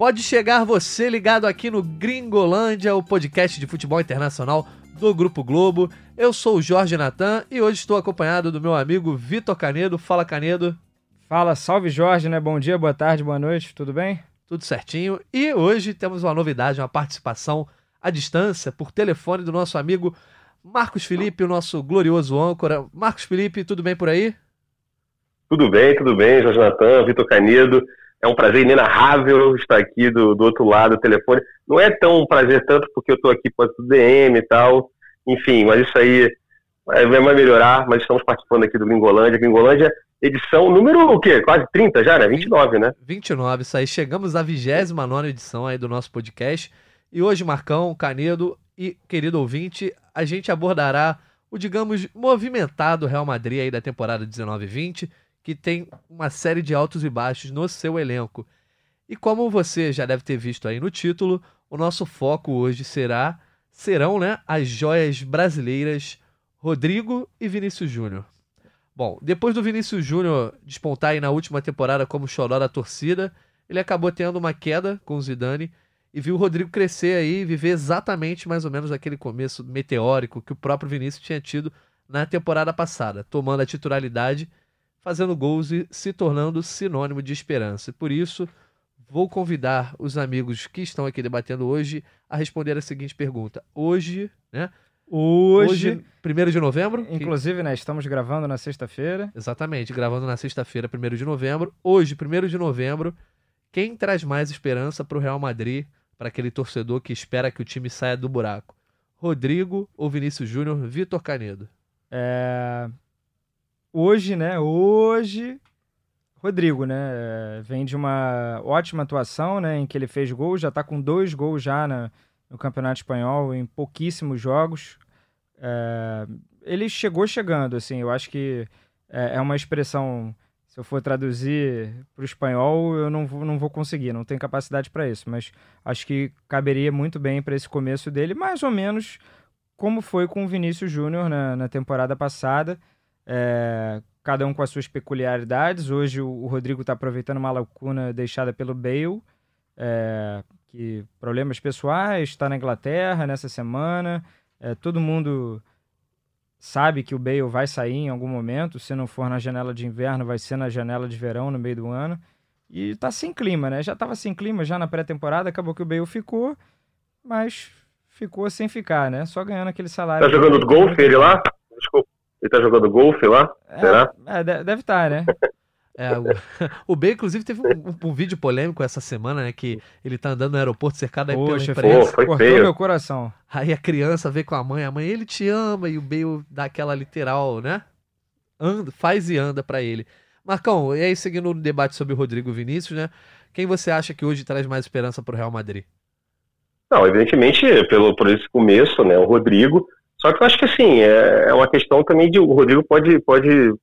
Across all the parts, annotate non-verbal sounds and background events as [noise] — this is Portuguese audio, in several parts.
Pode chegar você ligado aqui no Gringolândia, o podcast de futebol internacional do Grupo Globo. Eu sou o Jorge Natan e hoje estou acompanhado do meu amigo Vitor Canedo. Fala, Canedo. Fala, salve Jorge, né? Bom dia, boa tarde, boa noite, tudo bem? Tudo certinho. E hoje temos uma novidade, uma participação à distância, por telefone, do nosso amigo Marcos Felipe, o nosso glorioso âncora. Marcos Felipe, tudo bem por aí? Tudo bem, tudo bem, Jorge Natan, Vitor Canedo. É um prazer inenarrável estar aqui do, do outro lado do telefone. Não é tão um prazer tanto porque eu estou aqui o DM e tal. Enfim, mas isso aí vai, melhorar. Mas estamos participando aqui do Gringolândia. Gringolândia, edição número o quê? Quase 30 já, né? 29, né? 29, isso aí. Chegamos à 29 edição aí do nosso podcast. E hoje, Marcão, Canedo e querido ouvinte, a gente abordará o, digamos, movimentado Real Madrid aí da temporada 19-20 que tem uma série de altos e baixos no seu elenco. E como você já deve ter visto aí no título, o nosso foco hoje será serão, né, as joias brasileiras Rodrigo e Vinícius Júnior. Bom, depois do Vinícius Júnior despontar aí na última temporada como xodó da torcida, ele acabou tendo uma queda com o Zidane e viu o Rodrigo crescer aí e viver exatamente mais ou menos aquele começo meteórico que o próprio Vinícius tinha tido na temporada passada, tomando a titularidade fazendo gols e se tornando sinônimo de esperança. Por isso, vou convidar os amigos que estão aqui debatendo hoje a responder a seguinte pergunta. Hoje, né? Hoje, hoje 1 de novembro. Inclusive, que... né? Estamos gravando na sexta-feira. Exatamente, gravando na sexta-feira, 1 de novembro. Hoje, 1 de novembro, quem traz mais esperança para o Real Madrid, para aquele torcedor que espera que o time saia do buraco? Rodrigo ou Vinícius Júnior? Vitor Canedo. É hoje, né? Hoje, Rodrigo, né? Vem de uma ótima atuação, né? Em que ele fez gols, já está com dois gols já na, no Campeonato Espanhol em pouquíssimos jogos. É, ele chegou chegando, assim. Eu acho que é, é uma expressão. Se eu for traduzir para o espanhol, eu não vou, não vou conseguir, não tenho capacidade para isso. Mas acho que caberia muito bem para esse começo dele, mais ou menos como foi com o Vinícius Júnior na, na temporada passada é, cada um com as suas peculiaridades. Hoje o, Rodrigo está aproveitando uma lacuna deixada pelo Bale, é, que problemas pessoais, está na Inglaterra nessa semana. É, todo mundo sabe que o Bale vai sair em algum momento, se não for na janela de inverno, vai ser na janela de verão no meio do ano. E tá sem clima, né? Já tava sem clima já na pré-temporada, acabou que o Bale ficou, mas ficou sem ficar, né? Só ganhando aquele salário. Tá jogando golfe ele lá? Desculpa. Ele tá jogando golfe lá? É, Será? É, deve estar, tá, né? [laughs] É, o, o B, inclusive, teve um, um, vídeo polêmico essa semana, né? Que ele tá andando no aeroporto cercado aí Poxa, pela imprensa. Pô, cortou feio. meu coração. Aí a criança vê com a mãe, a mãe, ele te ama, e o Bale dá aquela literal, né? Anda, faz e anda para ele. Marcão, e aí seguindo o debate sobre o Rodrigo Vinícius, né? Quem você acha que hoje traz mais esperança pro Real Madrid? Não, evidentemente, pelo, por esse começo, né? O Rodrigo. Só que eu acho que assim, é, é uma questão também de o Rodrigo pode, pode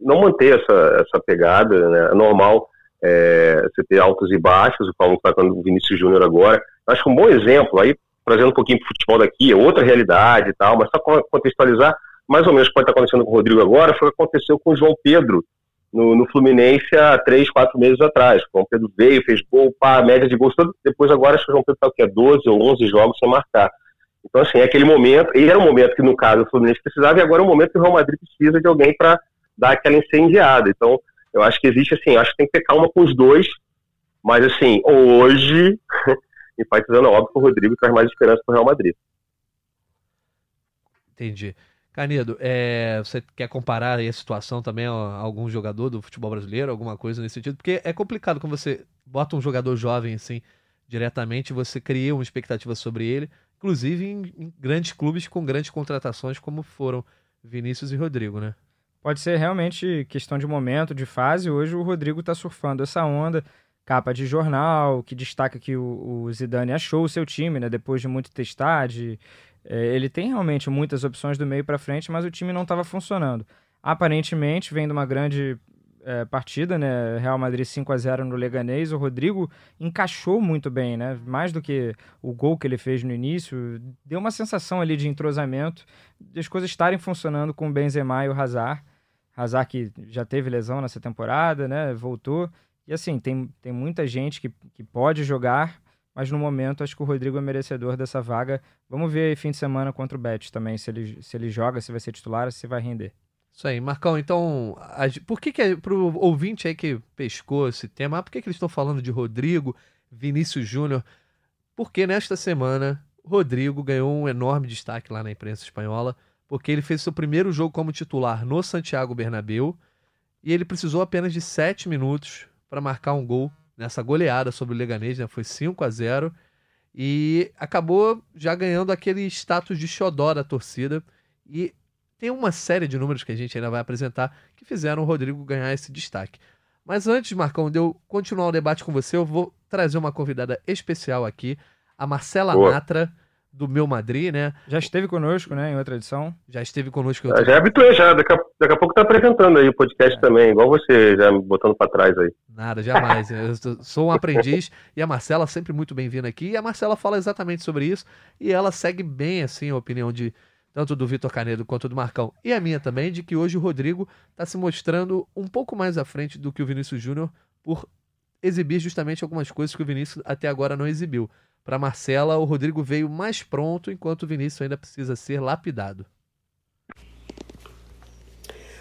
não manter essa, essa pegada, né? É normal é, você ter altos e baixos, como está com o Vinícius Júnior agora. Eu acho que um bom exemplo, aí trazendo um pouquinho para o futebol daqui, é outra realidade e tal, mas só contextualizar mais ou menos o que pode estar acontecendo com o Rodrigo agora foi o que aconteceu com o João Pedro no, no Fluminense há três, quatro meses atrás. O João Pedro veio, fez gol, pá, média de gols, depois agora acho que o João Pedro está o que é 12 ou 11 jogos sem marcar. Então, assim, é aquele momento, e era um momento que, no caso, o Fluminense precisava, e agora é um momento que o Real Madrid precisa de alguém para dar aquela incendiada. Então, eu acho que existe, assim, acho que tem que ter calma com os dois, mas, assim, hoje, [laughs] enfatizando, óbvio que o Rodrigo traz mais esperança para o Real Madrid. Entendi. Canedo, é, você quer comparar a situação também a algum jogador do futebol brasileiro, alguma coisa nesse sentido? Porque é complicado quando você bota um jogador jovem assim diretamente, você cria uma expectativa sobre ele, inclusive em, em, grandes clubes com grandes contratações como foram Vinícius e Rodrigo, né? Pode ser realmente questão de momento, de fase. Hoje o Rodrigo está surfando essa onda, capa de jornal, que destaca que o, o Zidane achou o seu time, né? Depois de muito testar, de, é, ele tem realmente muitas opções do meio para frente, mas o time não estava funcionando. Aparentemente, vem de uma grande é, partida, né? Real Madrid 5 a 0 no Leganês. O Rodrigo encaixou muito bem, né? Mais do que o gol que ele fez no início, deu uma sensação ali de entrosamento, de as coisas estarem funcionando com o Benzema e o Hazard. Hazard que já teve lesão nessa temporada, né? Voltou E assim, tem, tem muita gente que, que pode jogar, mas no momento acho que o Rodrigo é merecedor dessa vaga. Vamos ver fim de semana contra o Betis também, se ele, se ele joga, se vai ser titular, se vai render. Isso aí, Marcão, então, por que que, é, pro ouvinte aí que pescou esse tema, por que que eles estão falando de Rodrigo, Vinícius Júnior? Porque nesta semana, Rodrigo ganhou um enorme destaque lá na imprensa espanhola, porque ele fez seu primeiro jogo como titular no Santiago Bernabéu, e ele precisou apenas de 7 minutos para marcar um gol nessa goleada sobre o Leganês, né? Foi 5 a 0 e acabou já ganhando aquele status de xodó da torcida. E tem uma série de números que a gente ainda vai apresentar que fizeram o Rodrigo ganhar esse destaque. Mas antes, Marcão, de eu continuar o debate com você, eu vou trazer uma convidada especial aqui, a Marcela Boa. Natra, do Meu Madrid, né? Já esteve conosco, né, em outra edição. Já esteve conosco em outra Já é habituei, já. Daqui a, daqui a pouco tá apresentando aí o podcast é. também, igual você, já me botando para trás aí. Nada, jamais. eu sou um aprendiz [laughs] e a Marcela sempre muito bem-vinda aqui. E a Marcela fala exatamente sobre isso e ela segue bem, assim, a opinião de tanto do Vitor Canedo quanto do Marcão, e a minha também, de que hoje o Rodrigo está se mostrando um pouco mais à frente do que o Vinícius Júnior por exibir justamente algumas coisas que o Vinícius até agora não exibiu. Para Marcela, o Rodrigo veio mais pronto, enquanto o Vinícius ainda precisa ser lapidado.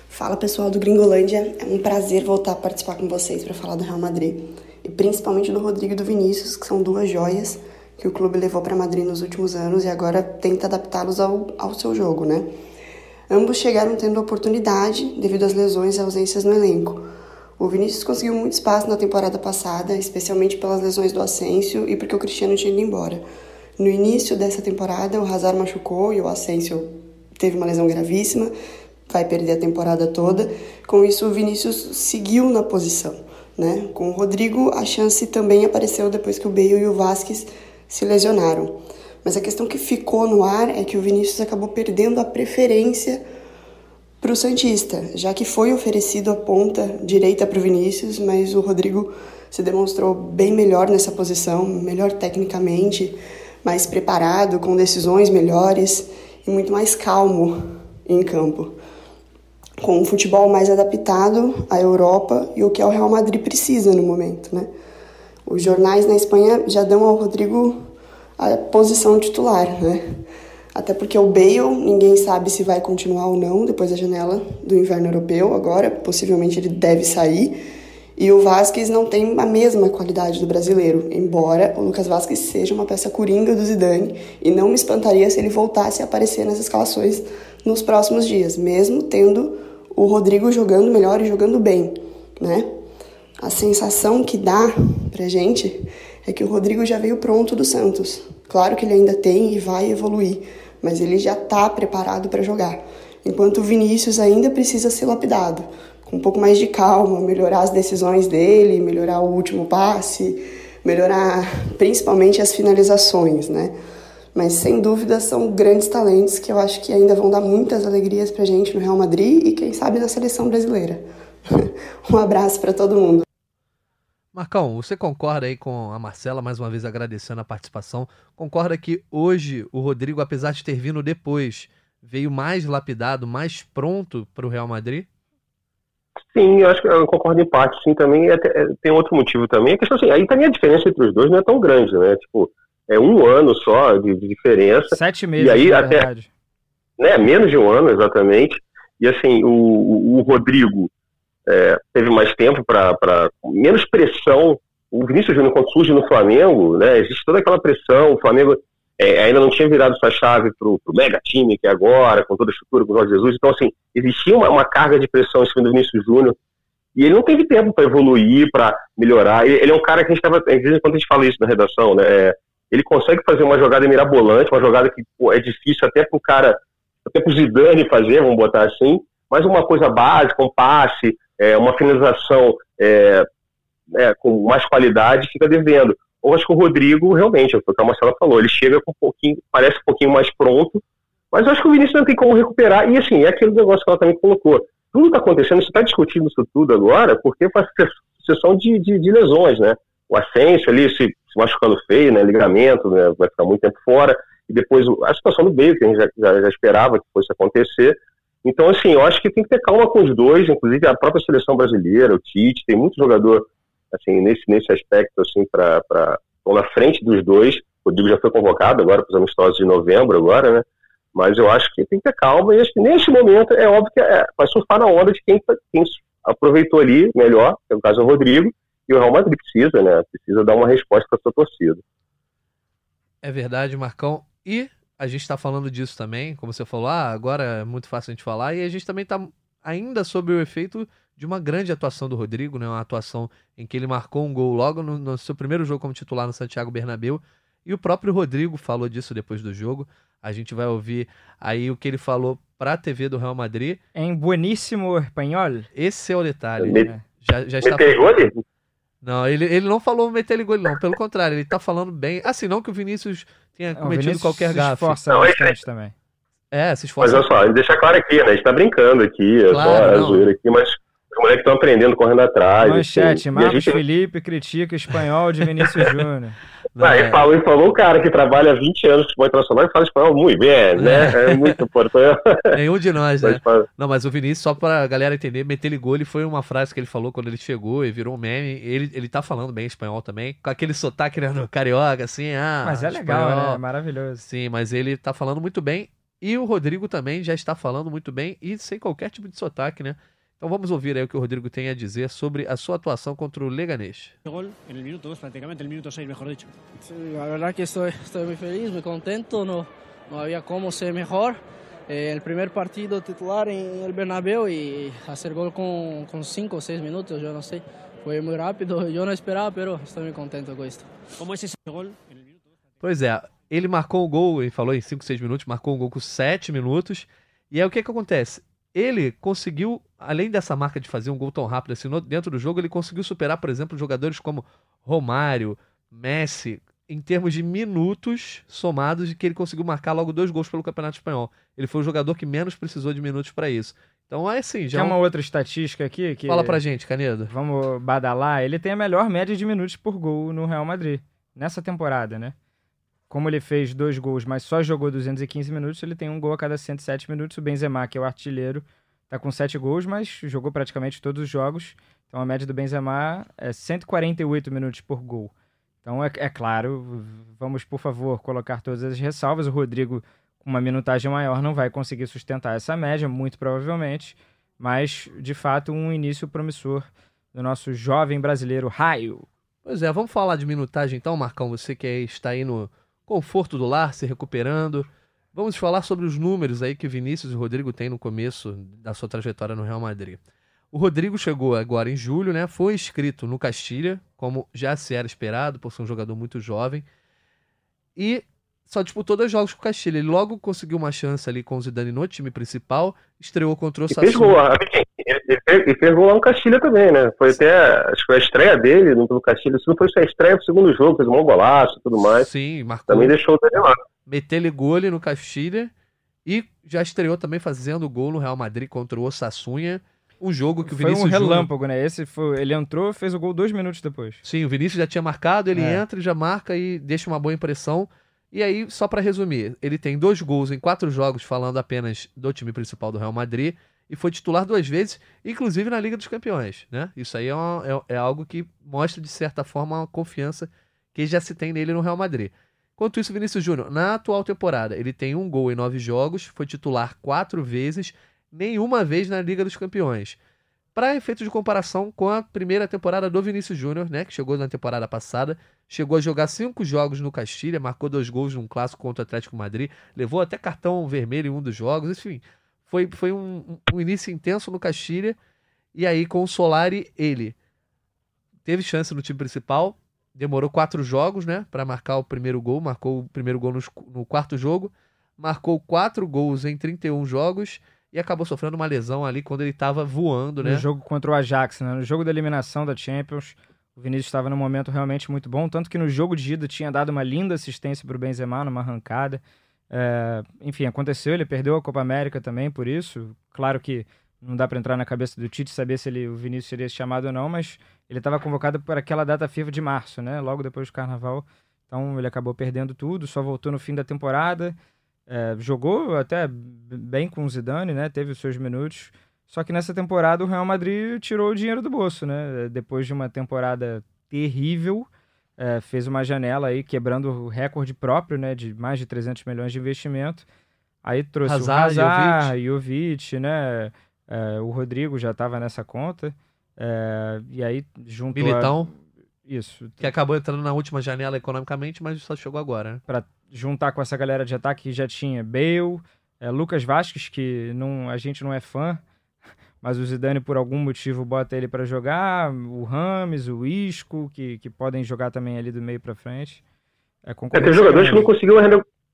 Fala pessoal do Gringolândia, é um prazer voltar a participar com vocês para falar do Real Madrid e principalmente do Rodrigo e do Vinícius, que são duas joias que o clube levou para Madrid nos últimos anos e agora tenta adaptá-los ao, ao seu jogo, né? Ambos chegaram tendo oportunidade devido às lesões e ausências no elenco. O Vinícius conseguiu muito espaço na temporada passada, especialmente pelas lesões do Asensio e porque o Cristiano tinha ido embora. No início dessa temporada, o Hazard machucou e o Asensio teve uma lesão gravíssima, vai perder a temporada toda. Com isso, o Vinícius seguiu na posição. Né? Com o Rodrigo, a chance também apareceu depois que o Bale e o Vasquez se lesionaram. Mas a questão que ficou no ar é que o Vinícius acabou perdendo a preferência para o Santista, já que foi oferecido a ponta direita para o Vinícius, mas o Rodrigo se demonstrou bem melhor nessa posição, melhor tecnicamente, mais preparado, com decisões melhores e muito mais calmo em campo. Com um futebol mais adaptado à Europa e o que o Real Madrid precisa no momento, né? Os jornais na Espanha já dão ao Rodrigo a posição titular, né? Até porque o Bale, ninguém sabe se vai continuar ou não depois da janela do inverno europeu agora, possivelmente ele deve sair. E o Vasquez não tem a mesma qualidade do brasileiro, embora o Lucas Vasquez seja uma peça coringa do Zidane, e não me espantaria se ele voltasse a aparecer nas escalações nos próximos dias, mesmo tendo o Rodrigo jogando melhor e jogando bem, né? A sensação que dá pra gente é que o Rodrigo já veio pronto do Santos. Claro que ele ainda tem e vai evoluir, mas ele já tá preparado para jogar. Enquanto o Vinícius ainda precisa ser lapidado, com um pouco mais de calma, melhorar as decisões dele, melhorar o último passe, melhorar principalmente as finalizações, né? Mas sem dúvida são grandes talentos que eu acho que ainda vão dar muitas alegrias pra gente no Real Madrid e quem sabe na seleção brasileira. [laughs] um abraço para todo mundo. Marcão, você concorda aí com a Marcela, mais uma vez agradecendo a participação, concorda que hoje o Rodrigo, apesar de ter vindo depois, veio mais lapidado, mais pronto para o Real Madrid? Sim, eu acho que eu concordo em parte, sim, também é, tem outro motivo também, a questão assim, aí também a diferença entre os dois não é tão grande, né, tipo, é um ano só de, de diferença. Sete meses, e aí até, verdade. Né, menos de um ano, exatamente, e assim, o, o Rodrigo, é, teve mais tempo para menos pressão. O Vinícius Júnior, quando surge no Flamengo, né, existe toda aquela pressão. O Flamengo é, ainda não tinha virado sua chave para o mega time que é agora, com toda a estrutura, com o Jorge Jesus. Então, assim, existia uma, uma carga de pressão em cima do Vinícius Júnior. E ele não teve tempo para evoluir, para melhorar. Ele, ele, é um cara que a gente estava. Quando a gente fala isso na redação, né, é, ele consegue fazer uma jogada mirabolante, uma jogada que pô, é difícil até para o cara, até para o Zidane fazer, vamos botar assim, mas uma coisa básica, um passe, é, uma finalização é, é, com mais qualidade fica devendo. Eu acho que o Rodrigo, realmente, é o que a Marcela falou, ele chega com um pouquinho, parece um pouquinho mais pronto, mas eu acho que o Vinícius não tem como recuperar. E assim, é aquele negócio que ela também colocou. Tudo está acontecendo, você está discutindo isso tudo agora, porque faz sucessão de, de, de, lesões, né? O Ascenso ali se, se machucando feio, né? Ligamento, né? vai ficar muito tempo fora. E depois a situação do Bale, que a gente já, já, já esperava que fosse acontecer. Então, assim, eu acho que tem que ter calma com os dois, inclusive a própria seleção brasileira, o Tite, tem muito jogador assim, nesse, nesse aspecto, assim, para na frente dos dois. O Rodrigo já foi convocado agora para os amistosos de novembro, agora, né? Mas eu acho que tem que ter calma e acho que neste momento é óbvio que é, vai surfar na onda de quem, quem aproveitou ali melhor, que é o caso do Rodrigo, e o Real Madrid precisa, né? Precisa dar uma resposta para sua torcida. É verdade, Marcão. E a gente está falando disso também, como você falou, ah, agora é muito fácil a gente falar, e a gente também está ainda sob o efeito de uma grande atuação do Rodrigo, né? Uma atuação em que ele marcou um gol logo no, no seu primeiro jogo como titular no Santiago Bernabéu. E o próprio Rodrigo falou disso depois do jogo. A gente vai ouvir aí o que ele falou para a TV do Real Madrid. Em bueníssimo espanhol. Esse é o detalhe. Me... Né? Já, já está falando... Não, ele, ele não falou meter gol, não. Pelo contrário, ele está falando bem. Assim, não que o Vinícius tenha não, cometido Vinícius qualquer gafe. Se esforça não, bastante também. É, se esforça. Mas olha só, deixa claro aqui, né? A gente tá brincando aqui, é claro, só a zoeira aqui, mas os moleques estão aprendendo, correndo atrás. Manchete, assim, Marcos gente... Felipe critica espanhol de Vinícius [laughs] Júnior. É. falou, e falou o cara que trabalha há 20 anos com futebol internacional e fala espanhol muito bem, né? É, é muito importante. Nenhum [laughs] de nós, né? Não, mas o Vinícius, só pra galera entender, meter ele gol, ele foi uma frase que ele falou quando ele chegou e virou um meme. Ele, ele tá falando bem espanhol também, com aquele sotaque né, no carioca, assim, ah. Mas é legal, espanhol. né? Maravilhoso. Sim, mas ele tá falando muito bem. E o Rodrigo também já está falando muito bem e sem qualquer tipo de sotaque, né? Então vamos ouvir aí o que o Rodrigo tem a dizer sobre a sua atuação contra o Leganés. Gol el minuto 2, prácticamente el minuto 6, mejor dicho. Sí, la verdad que estoy, estoy muy feliz, muy contento, no, no había cómo ser mejor. Eh, el primer partido titular en el Bernabéu y hacer gol con 5 o 6 minutos, yo no sé. Foi muito rápido, [laughs] eu não esperava, pero estou muito contente com isso. Como esse gol? Pois é, ele marcou o gol, ele falou em 5, 6 minutos, marcou um gol com 7 minutos. E aí o que que acontece? ele conseguiu, além dessa marca de fazer um gol tão rápido assim dentro do jogo, ele conseguiu superar, por exemplo, jogadores como Romário, Messi, em termos de minutos somados, de que ele conseguiu marcar logo dois gols pelo Campeonato Espanhol. Ele foi o jogador que menos precisou de minutos para isso. Então é assim, já. Tem uma outra estatística aqui que. Fala pra gente, Canedo. Vamos badalar. Ele tem a melhor média de minutos por gol no Real Madrid. Nessa temporada, né? como ele fez dois gols, mas só jogou 215 minutos, ele tem um gol a cada 107 minutos. O Benzema, que é o artilheiro, tá com sete gols, mas jogou praticamente todos os jogos. Então a média do Benzema é 148 minutos por gol. Então é, é claro, vamos por favor colocar todas as ressalvas. O Rodrigo, com uma minutagem maior, não vai conseguir sustentar essa média, muito provavelmente. Mas, de fato, um início promissor do nosso jovem brasileiro Raio. Pois é, vamos falar de minutagem então, Marcão. Você que está aí no, conforto do lar, se recuperando. Vamos falar sobre os números aí que Vinícius e Rodrigo têm no começo da sua trajetória no Real Madrid. O Rodrigo chegou agora em julho, né? Foi inscrito no Castilha, como já se era esperado, por ser um jogador muito jovem. E só disputou dois jogos com o Castilha. Ele logo conseguiu uma chance ali com o Zidane no time principal, estreou contra o Sassuolo. Ele, ele fez gol lá no Castilha também, né? Foi até, acho que foi a estreia dele no Castilha. Se não foi a estreia, o segundo jogo, fez um bom golaço e tudo mais. Sim, marcou. Também deixou o Daniel lá. Meteu-lhe gol ali no Castilha e já estreou também fazendo gol no Real Madrid contra o Osassunha. Um jogo que o Vinícius. Foi um relâmpago, Júnior... né? Esse foi, ele entrou, fez o gol dois minutos depois. Sim, o Vinícius já tinha marcado, ele é. entra, já marca e deixa uma boa impressão. E aí, só para resumir, ele tem dois gols em quatro jogos, falando apenas do time principal do Real Madrid e foi titular duas vezes, inclusive na Liga dos Campeões. Né? Isso aí é, uma, é, é, algo que mostra, de certa forma, a confiança que já se tem nele no Real Madrid. Enquanto isso, Vinícius Júnior, na atual temporada, ele tem um gol em nove jogos, foi titular quatro vezes, nenhuma vez na Liga dos Campeões. Para efeitos de comparação com a primeira temporada do Vinícius Júnior, né, que chegou na temporada passada, chegou a jogar cinco jogos no Castilha, marcou dois gols num clássico contra o Atlético Madrid, levou até cartão vermelho em um dos jogos, enfim, foi, foi um, um início intenso no Castilha. E aí, com o Solari, ele teve chance no time principal. Demorou quatro jogos, né? para marcar o primeiro gol. Marcou o primeiro gol no, quarto jogo. Marcou quatro gols em 31 jogos e acabou sofrendo uma lesão ali quando ele estava voando, né? No jogo contra o Ajax, né? No jogo da eliminação da Champions, o Vinícius estava num momento realmente muito bom, tanto que no jogo de ida tinha dado uma linda assistência para o Benzema numa arrancada. É, enfim, aconteceu, ele perdeu a Copa América também por isso. Claro que não dá para entrar na cabeça do Tite saber se ele, o Vinícius seria chamado ou não, mas ele estava convocado para aquela data FIFA de março, né? Logo depois do Carnaval. Então ele acabou perdendo tudo, só voltou no fim da temporada. É, jogou até bem com o Zidane, né? Teve os seus minutos. Só que nessa temporada o Real Madrid tirou o dinheiro do bolso, né? Depois de uma temporada terrível, é, fez uma janela aí quebrando o recorde próprio, né? De mais de 300 milhões de investimento. Aí trouxe Hazard, o Hazard, Jovic, né? É, o Rodrigo já estava nessa conta. É, e aí junto Militão. A... Isso. Que acabou entrando na última janela economicamente, mas só chegou agora, né? Pra juntar com essa galera de ataque que já tinha Bale, é, Lucas Vasquez, que não, a gente não é fã, [laughs] mas o Zidane por algum motivo bota ele para jogar, o Rames, o Isco, que, que podem jogar também ali do meio para frente. É, é, teve jogadores que não conseguiu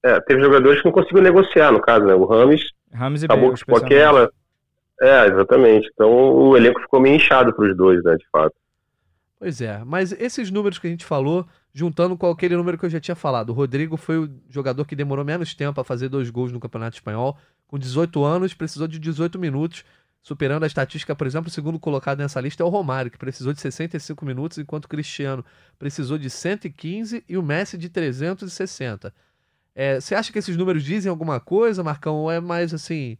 é, teve jogadores que não conseguiu negociar, no caso, né? O Rames, Rames e acabou Bale, com. É, exatamente. Então o elenco ficou meio inchado para os dois, né, de fato. Pois é, mas esses números que a gente falou, juntando com aquele número que eu já tinha falado, o Rodrigo foi o jogador que demorou menos tempo a fazer dois gols no Campeonato Espanhol. Com 18 anos, precisou de 18 minutos, superando a estatística, por exemplo, o segundo colocado nessa lista é o Romário, que precisou de 65 minutos, enquanto o Cristiano precisou de 115 e o Messi de 360. É, você acha que esses números dizem alguma coisa, Marcão, ou é mais assim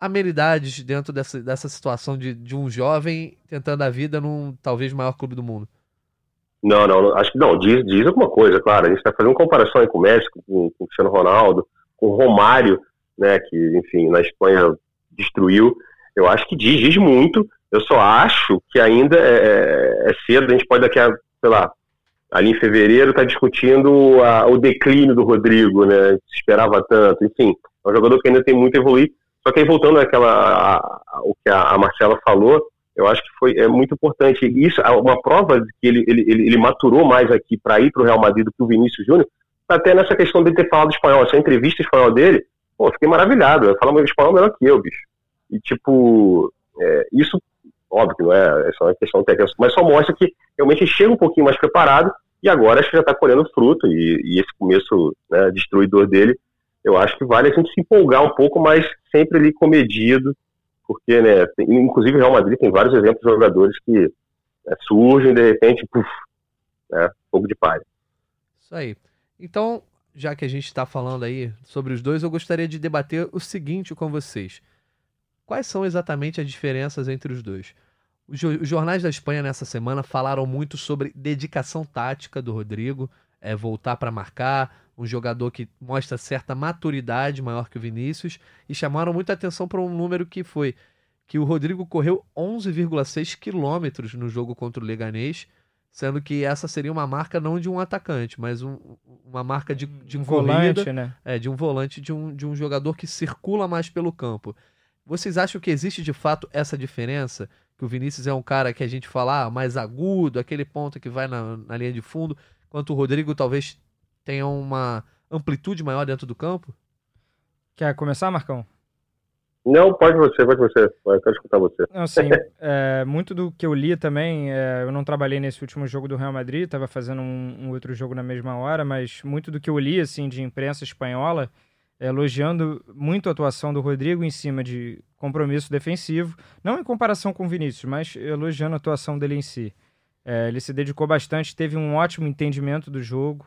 amenidades dentro dessa, dessa situação de, de um jovem tentando a vida num talvez maior clube do mundo? Não, não, acho que não, diz, diz alguma coisa, claro. A gente está fazendo comparação com o Messi, com, com o Cristiano Ronaldo, com o Romário, né, que, enfim, na Espanha destruiu. Eu acho que diz, diz muito. Eu só acho que ainda é, é, é cedo, a gente pode daqui a, sei lá, ali em fevereiro tá discutindo a, o declínio do Rodrigo, né, se esperava tanto, enfim, é um jogador que ainda tem muito a evoluir, só que aí voltando àquela, a, a, o que a, a, Marcela falou, eu acho que foi é muito importante. Isso uma prova de que ele, ele, ele, maturou mais aqui para ir para o Real Madrid do que o Vinícius Júnior, até nessa questão de ter falado espanhol. Essa entrevista espanhol dele, pô, fiquei maravilhado. Fala espanhol melhor que eu, bicho. E, tipo, é, isso, óbvio que não é, é só uma questão técnica, mas só mostra que realmente chega um pouquinho mais preparado e agora acho que já está colhendo fruto. E, e esse começo né, destruidor dele eu acho que vale a gente se empolgar um pouco, mas sempre ali comedido, porque, né, tem, inclusive o Real Madrid tem vários exemplos de jogadores que né, surgem de repente, puf, né, fogo de palha. Isso aí. Então, já que a gente está falando aí sobre os dois, eu gostaria de debater o seguinte com vocês. Quais são exatamente as diferenças entre os dois? Os jornais da Espanha nessa semana falaram muito sobre dedicação tática do Rodrigo, é, voltar para marcar, um jogador que mostra certa maturidade maior que o Vinícius, e chamaram muita atenção para um número que foi que o Rodrigo correu 11,6 quilômetros no jogo contra o Leganês, sendo que essa seria uma marca não de um atacante, mas um, uma marca de, de um corrida, volante, né? É, de um volante, de um, de um jogador que circula mais pelo campo. Vocês acham que existe de fato essa diferença? Que o Vinícius é um cara que a gente fala ah, mais agudo, aquele ponto que vai na, na linha de fundo, enquanto o Rodrigo talvez tenha uma amplitude maior dentro do campo? Quer começar, Marcão? Não, pode você, pode você. Eu quero escutar você. Não, sim, [laughs] é, muito do que eu li também, é, eu não trabalhei nesse último jogo do Real Madrid, estava fazendo um, um, outro jogo na mesma hora, mas muito do que eu li, assim, de imprensa espanhola, é, elogiando muito a atuação do Rodrigo em cima de compromisso defensivo, não em comparação com o Vinícius, mas elogiando a atuação dele em si. É, ele se dedicou bastante, teve um ótimo entendimento do jogo,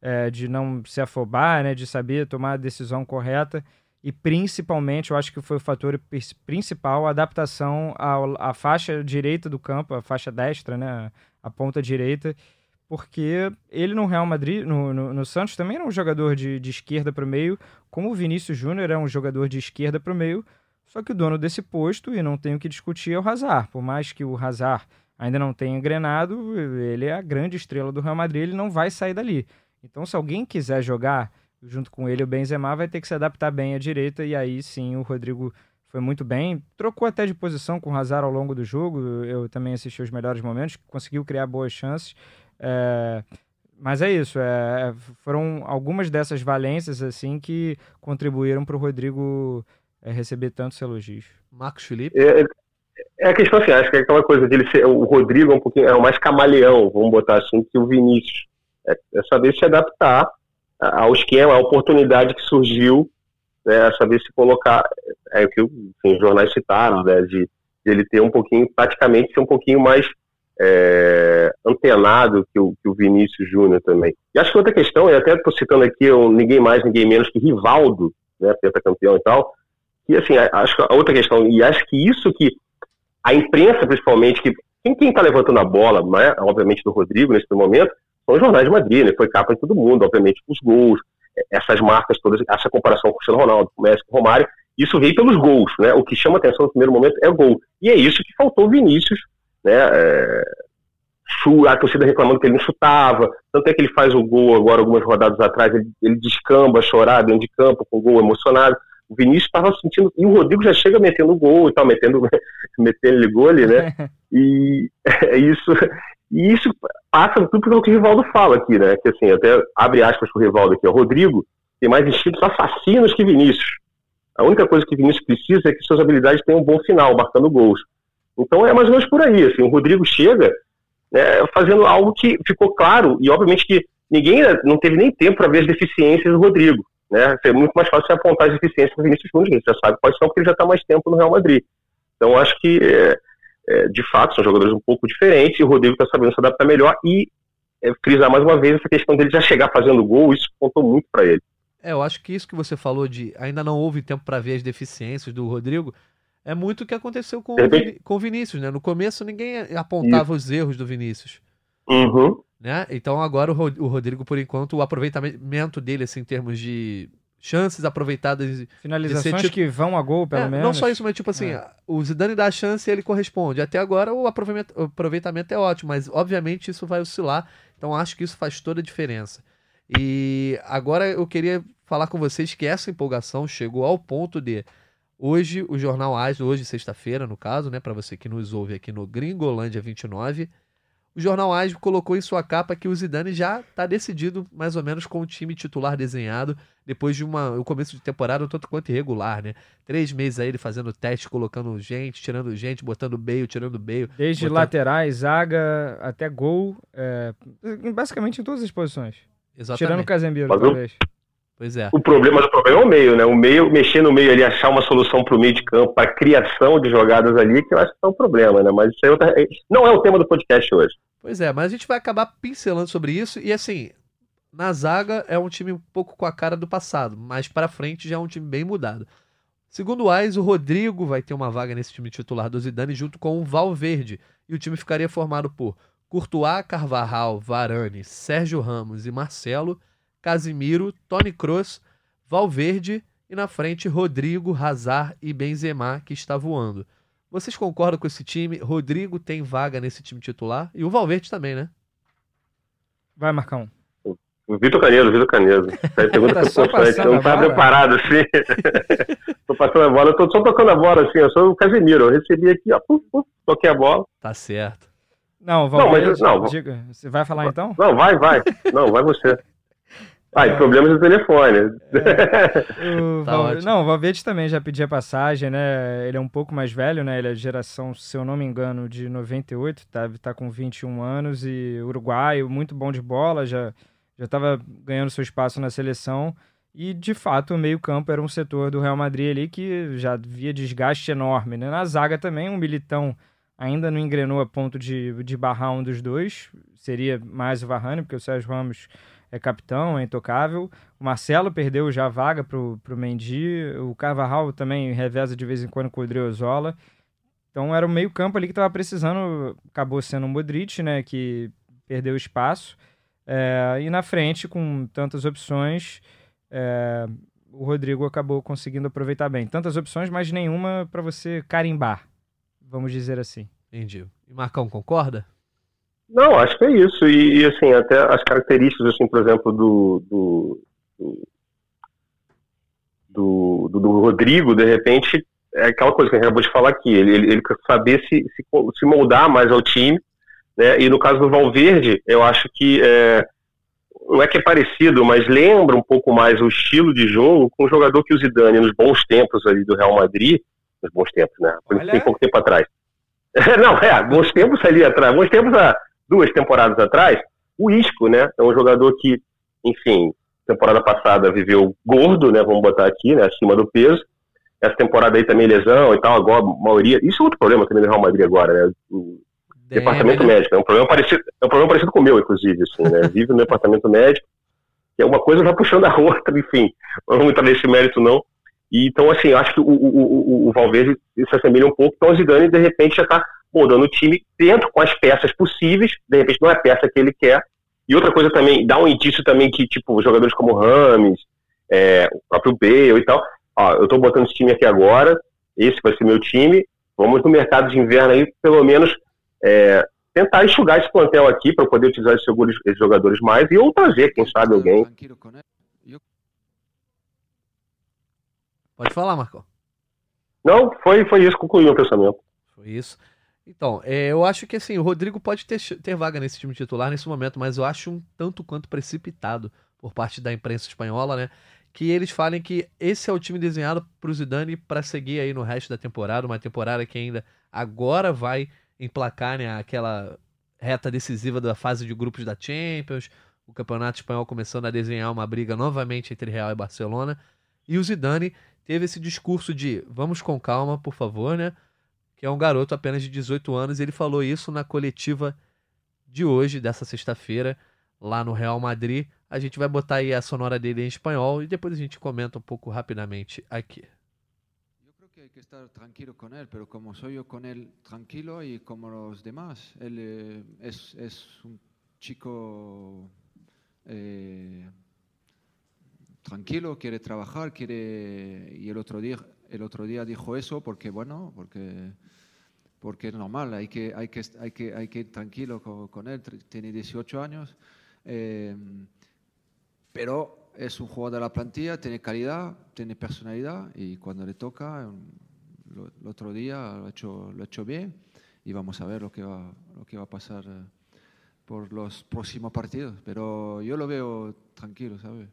é, de não se afobar, né, de saber tomar a decisão correta. E principalmente, eu acho que foi o fator principal, a adaptação à, à faixa direita do campo, a faixa destra, né, a ponta direita, porque ele no Real Madrid, no, no, no Santos também era um jogador de, de esquerda para o meio, como o Vinícius Júnior é um jogador de esquerda para o meio, só que o dono desse posto, e não tenho que discutir, é o Hazard, por mais que o Hazard ainda não tenha engrenado, ele é a grande estrela do Real Madrid, ele não vai sair dali. Então, se alguém quiser jogar junto com ele, o Benzema vai ter que se adaptar bem à direita, e aí sim o Rodrigo foi muito bem. Trocou até de posição com o Hazard ao longo do jogo, eu também assisti os melhores momentos, conseguiu criar boas chances. É... Mas é isso, é... foram algumas dessas valências assim que contribuíram para o Rodrigo é, receber tantos elogios. Marcos Felipe? É, é a questão assim, acho que é aquela coisa dele ser, o Rodrigo é um pouquinho é o mais camaleão, vamos botar assim, que o Vinícius. É, é saber se adaptar ao esquema, à oportunidade que surgiu, né, saber se colocar, é o que enfim, os jornais citaram, né, de, de, ele ter um pouquinho, praticamente ser um pouquinho mais é, antenado que o, que o Vinícius Júnior também. E acho que outra questão, e até estou citando aqui um, ninguém mais, ninguém menos que Rivaldo, né, campeão e tal, E assim, acho que a outra questão, e acho que isso que a imprensa, principalmente, que quem está levantando a bola, né, obviamente do Rodrigo nesse momento, são os jornais de Madrid, né? Foi capa de todo mundo, obviamente, com os gols, essas marcas todas, essa comparação com o Cristiano Ronaldo, com o Messi, com o Romário, isso veio pelos gols, né? O que chama atenção no primeiro momento é o gol. E é isso que faltou o Vinícius, né? É, a torcida reclamando que ele não chutava, tanto é que ele faz o gol agora, algumas rodadas atrás, ele, ele descamba, chorar dentro de campo, com o gol emocionado. O Vinícius estava sentindo, e o Rodrigo já chega metendo gol e tal, metendo, [laughs] metendo gol ali, né? [laughs] E [laughs] é isso, e isso passa tudo pelo que o Rivaldo fala aqui, né? Que assim, até abre aspas pro Rivaldo aqui, o Rodrigo tem mais instintos assassinos que Vinícius. A única coisa que Vinícius precisa é que suas habilidades tenham um bom final, marcando gols. Então é mais ou menos por aí, assim, o Rodrigo chega né, fazendo algo que ficou claro, e obviamente que ninguém não teve nem tempo para ver as deficiências do Rodrigo. Né? É muito mais fácil apontar as deficiências do Vinícius Júnior, gente já sabe quais são, porque ele já está mais tempo no Real Madrid. Então acho que é, é, de fato, são jogadores um pouco diferentes e o Rodrigo está sabendo se adaptar melhor e é, frisar mais uma vez essa questão dele já chegar fazendo gol, isso contou muito para ele. É, eu acho que isso que você falou de ainda não houve tempo para ver as deficiências do Rodrigo é muito o que aconteceu com, o, com o Vinícius, né? No começo ninguém apontava isso. os erros do Vinícius. Uhum. Né? Então agora o Rodrigo, por enquanto, o aproveitamento dele, assim, em termos de chances aproveitadas. Finalizações que vão a gol, pelo é, menos. Não só isso, mas tipo assim, é. o Zidane dá a chance e ele corresponde. Até agora o aproveitamento é ótimo, mas obviamente isso vai oscilar. Então acho que isso faz toda a diferença. E agora eu queria falar com vocês que essa empolgação chegou ao ponto de hoje o jornal AS, hoje sexta-feira no caso, né, para você que nos ouve aqui no Gringolândia 29, o jornal AS colocou em sua capa que o Zidane já está decidido mais ou menos com o time titular desenhado depois de uma, o começo de temporada um tanto quanto irregular, né? Três meses aí ele fazendo teste, colocando gente, tirando gente, botando beio, tirando beio. Desde botando... laterais, zaga, até gol, é, basicamente em todas as posições. Exatamente. Tirando o Casemiro, talvez. Pois é. O problema do problema é o meio, né? O meio, mexer no meio ali, achar uma solução para o meio de campo, para criação de jogadas ali, que eu acho que é um problema, né? Mas isso é outra... não é o tema do podcast hoje. Pois é, mas a gente vai acabar pincelando sobre isso e assim, na zaga é um time um pouco com a cara do passado, mas para frente já é um time bem mudado. Segundo o Ais, o Rodrigo vai ter uma vaga nesse time titular do Zidane junto com o Valverde, e o time ficaria formado por Courtois, Carvajal, Varane, Sérgio Ramos e Marcelo, Casimiro, Tony Kroos, Valverde e na frente Rodrigo, Hazard e Benzema, que está voando. Vocês concordam com esse time? Rodrigo tem vaga nesse time titular e o Valverde também, né? Vai, Marcão. O Vitor Canedo, Vitor Canedo. Pergunta tá [laughs] só passando não tá preparado assim. [laughs] tô passando a bola, eu tô só tocando a bola assim, eu sou o Casemiro, eu recebi aqui, ó, puf, puf, toquei a bola. Tá certo. Não, Valverde, não, mas, não, diga, você vai falar então? Não, vai, vai. Não, vai você. Ah, e problemas do telefone. É, [laughs] o tá Val... Não, o Valverde também já pedia passagem, né? Ele é um pouco mais velho, né? Ele é geração, se eu não me engano, de 98, tá, tá com 21 anos e uruguaio, muito bom de bola, já já estava ganhando seu espaço na seleção. E, de fato, o meio-campo era um setor do Real Madrid ali que já via desgaste enorme. Né? Na zaga também, um militão ainda não engrenou a ponto de, de barrar um dos dois. Seria mais o Varane, porque o Sérgio Ramos é capitão, é intocável. O Marcelo perdeu já a vaga para o Mendy. O Carvajal também reveza de vez em quando com o Driozola. Então era o meio campo ali que estava precisando. Acabou sendo o Modric, né, que perdeu espaço. É, e na frente, com tantas opções, é, o Rodrigo acabou conseguindo aproveitar bem. Tantas opções, mas nenhuma para você carimbar, vamos dizer assim. Entendi. E Marcão, concorda? Não, acho que é isso. E, e, assim, até as características, assim, por exemplo, do, do, do, do, do Rodrigo, de repente, é aquela coisa que a gente acabou de falar aqui. Ele, ele, ele quer saber se, se, se, moldar mais ao time. Né? E no caso do Valverde, eu acho que é, não é que é parecido, mas lembra um pouco mais o estilo de jogo com o jogador que o Zidane, nos bons tempos ali do Real Madrid, nos bons tempos, né? Tem pouco tempo atrás. [laughs] não, é, bons tempos ali atrás, bons tempos a duas temporadas atrás, o Isco, né? É um jogador que, enfim, temporada passada viveu gordo, né? Vamos botar aqui, né? Acima do peso. Essa temporada aí também lesão e tal, agora a maioria. Isso é outro problema também do Real Madrid agora, né? O departamento né? médico. É um problema parecido, é um problema parecido com o meu, inclusive, assim, né? [laughs] Vive no departamento médico, que é uma coisa vai puxando a outra, enfim. Não vamos entrar nesse mérito, não. E, então, assim, acho que o, o, o, o Valverde se assemelha um pouco. Então, o Zidane, de repente, já está moldando o time dentro com as peças possíveis. De repente, não é a peça que ele quer. E outra coisa também, dá um indício também que, tipo, jogadores como Rames, é, o próprio Bale e tal. Ó, eu estou botando esse time aqui agora, esse vai ser meu time. Vamos no mercado de inverno aí, pelo menos, é, tentar enxugar esse plantel aqui para poder utilizar esses jogadores mais e ou trazer, quem sabe, alguém Pode falar, Marcão. Não, foi, foi isso, concluiu o pensamento. Foi isso. Então, é, eu acho que assim, o Rodrigo pode ter, ter vaga nesse time titular nesse momento, mas eu acho um tanto quanto precipitado por parte da imprensa espanhola, né? Que eles falem que esse é o time desenhado para o Zidane para seguir aí no resto da temporada, uma temporada que ainda agora vai emplacar né, aquela reta decisiva da fase de grupos da Champions, o campeonato espanhol começando a desenhar uma briga novamente entre Real e Barcelona, e o Zidane teve esse discurso de vamos com calma, por favor, né? Que é um garoto apenas de 18 anos. E ele falou isso na coletiva de hoje, dessa sexta-feira, lá no Real Madrid. A gente vai botar aí a sonora dele em espanhol e depois a gente comenta um pouco rapidamente aqui. Eu creo que hay que estar tranquilo con él, pero como soy yo con él tranquilo y como los demás, es, es un chico eh, tranquilo, quiere trabajar, quiere y el otro día el otro día dijo eso porque bueno, porque porque es normal, hay que hay que hay que hay que ir tranquilo con, él, tiene 18 años, eh, pero es un jugador de la plantilla, tiene calidad, tiene personalidad y cuando le toca lo, el otro día lo ha hecho lo ha hecho bien y vamos a ver lo que va lo que va a pasar eh, por los próximos partidos, pero yo lo veo tranquilo, ¿sabes?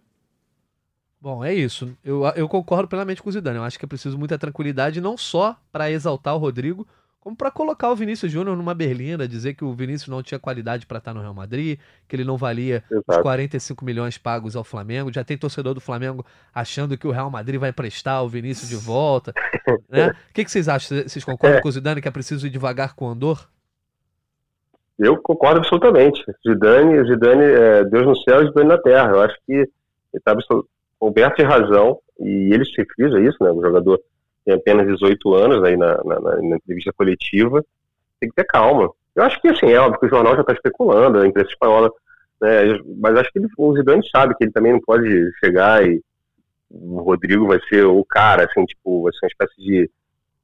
Bom, é isso. Eu, eu concordo plenamente com o Zidane. Eu acho que é preciso muita tranquilidade, não só para exaltar o Rodrigo, como para colocar o Vinícius Júnior numa berlinda, dizer que o Vinícius não tinha qualidade para estar no Real Madrid, que ele não valia Exato. os 45 milhões pagos ao Flamengo. Já tem torcedor do Flamengo achando que o Real Madrid vai prestar o Vinícius de volta. [laughs] né? O que, que vocês acham? Vocês concordam é. com o Zidane que é preciso ir devagar com o Andor? Eu concordo absolutamente. Zidane, Zidane é Deus no céu e Zidane na terra. Eu acho que ele está coberto de razão, e ele se frisa isso, né? O jogador tem apenas 18 anos aí na, na, na, entrevista coletiva, tem que ter calma. Eu acho que, assim, é óbvio que o jornal já está especulando, a imprensa espanhola, né? Mas acho que ele, o Zidane sabe que ele também não pode chegar e o Rodrigo vai ser o cara, assim, tipo, vai ser uma espécie de,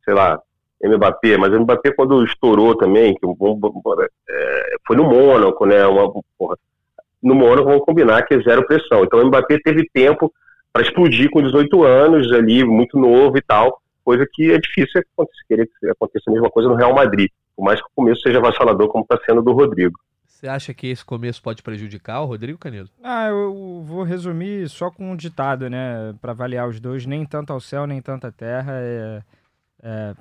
sei lá, Mbappé, mas o Mbappé quando estourou também, que é, foi no Mônaco, né? Uma, porra, no Mônaco vamos combinar que é zero pressão. Então o Mbappé teve tempo para explodir com 18 anos ali, muito novo e tal, coisa que é difícil acontecer, querer que aconteça a mesma coisa no Real Madrid, por mais que o começo seja avassalador como está sendo do Rodrigo. Você acha que esse começo pode prejudicar o Rodrigo Canedo? Ah, eu vou resumir só com um ditado, né, para avaliar os dois, nem tanto ao céu, nem tanto à terra, é, é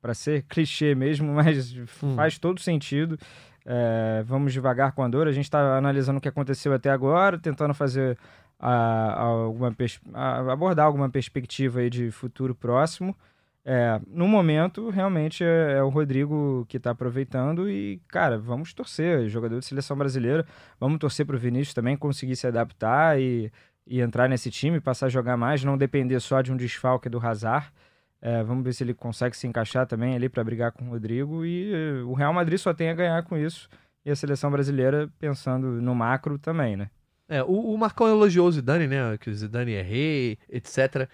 para ser [laughs] clichê mesmo, mas hum. faz todo sentido. É, vamos devagar com a dor. A gente está analisando o que aconteceu até agora, tentando fazer a, alguma a, abordar alguma perspectiva aí de futuro próximo. É, no momento, realmente é, é o Rodrigo que está aproveitando e, cara, vamos torcer. Jogador de seleção brasileira, vamos torcer para o Vinícius também conseguir se adaptar e, e entrar nesse time, passar a jogar mais, não depender só de um desfalque do Hazard. É, vamos ver se ele consegue se encaixar também ali para brigar com o Rodrigo. E o Real Madrid só tem a ganhar com isso. E a seleção brasileira pensando no macro também, né? É, o, o Marcão elogiou o Zidane, né? Que o Zidane é rei, etc.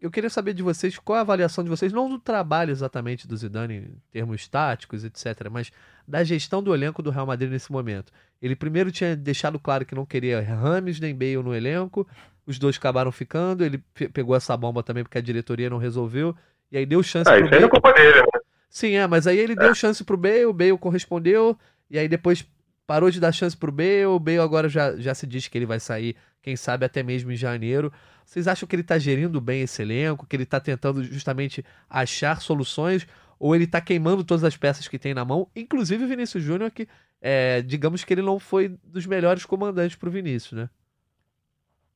Eu queria saber de vocês qual é a avaliação de vocês, não do trabalho exatamente do Zidane em termos táticos, etc., mas da gestão do elenco do Real Madrid nesse momento. Ele primeiro tinha deixado claro que não queria Rames nem Bale no elenco, os dois acabaram ficando, ele pegou essa bomba também porque a diretoria não resolveu, e aí deu chance ah, pro isso Bale. É culpa dele, né? Sim, é, mas aí ele é. deu chance pro Bale, o Bale correspondeu, e aí depois parou de dar chance pro Bale, o Bale agora já, já se diz que ele vai sair, quem sabe até mesmo em janeiro. Vocês acham que ele tá gerindo bem esse elenco, que ele tá tentando justamente achar soluções, ou ele tá queimando todas as peças que tem na mão, inclusive o Vinícius Júnior, que é, digamos que ele não foi dos melhores comandantes pro Vinícius, né?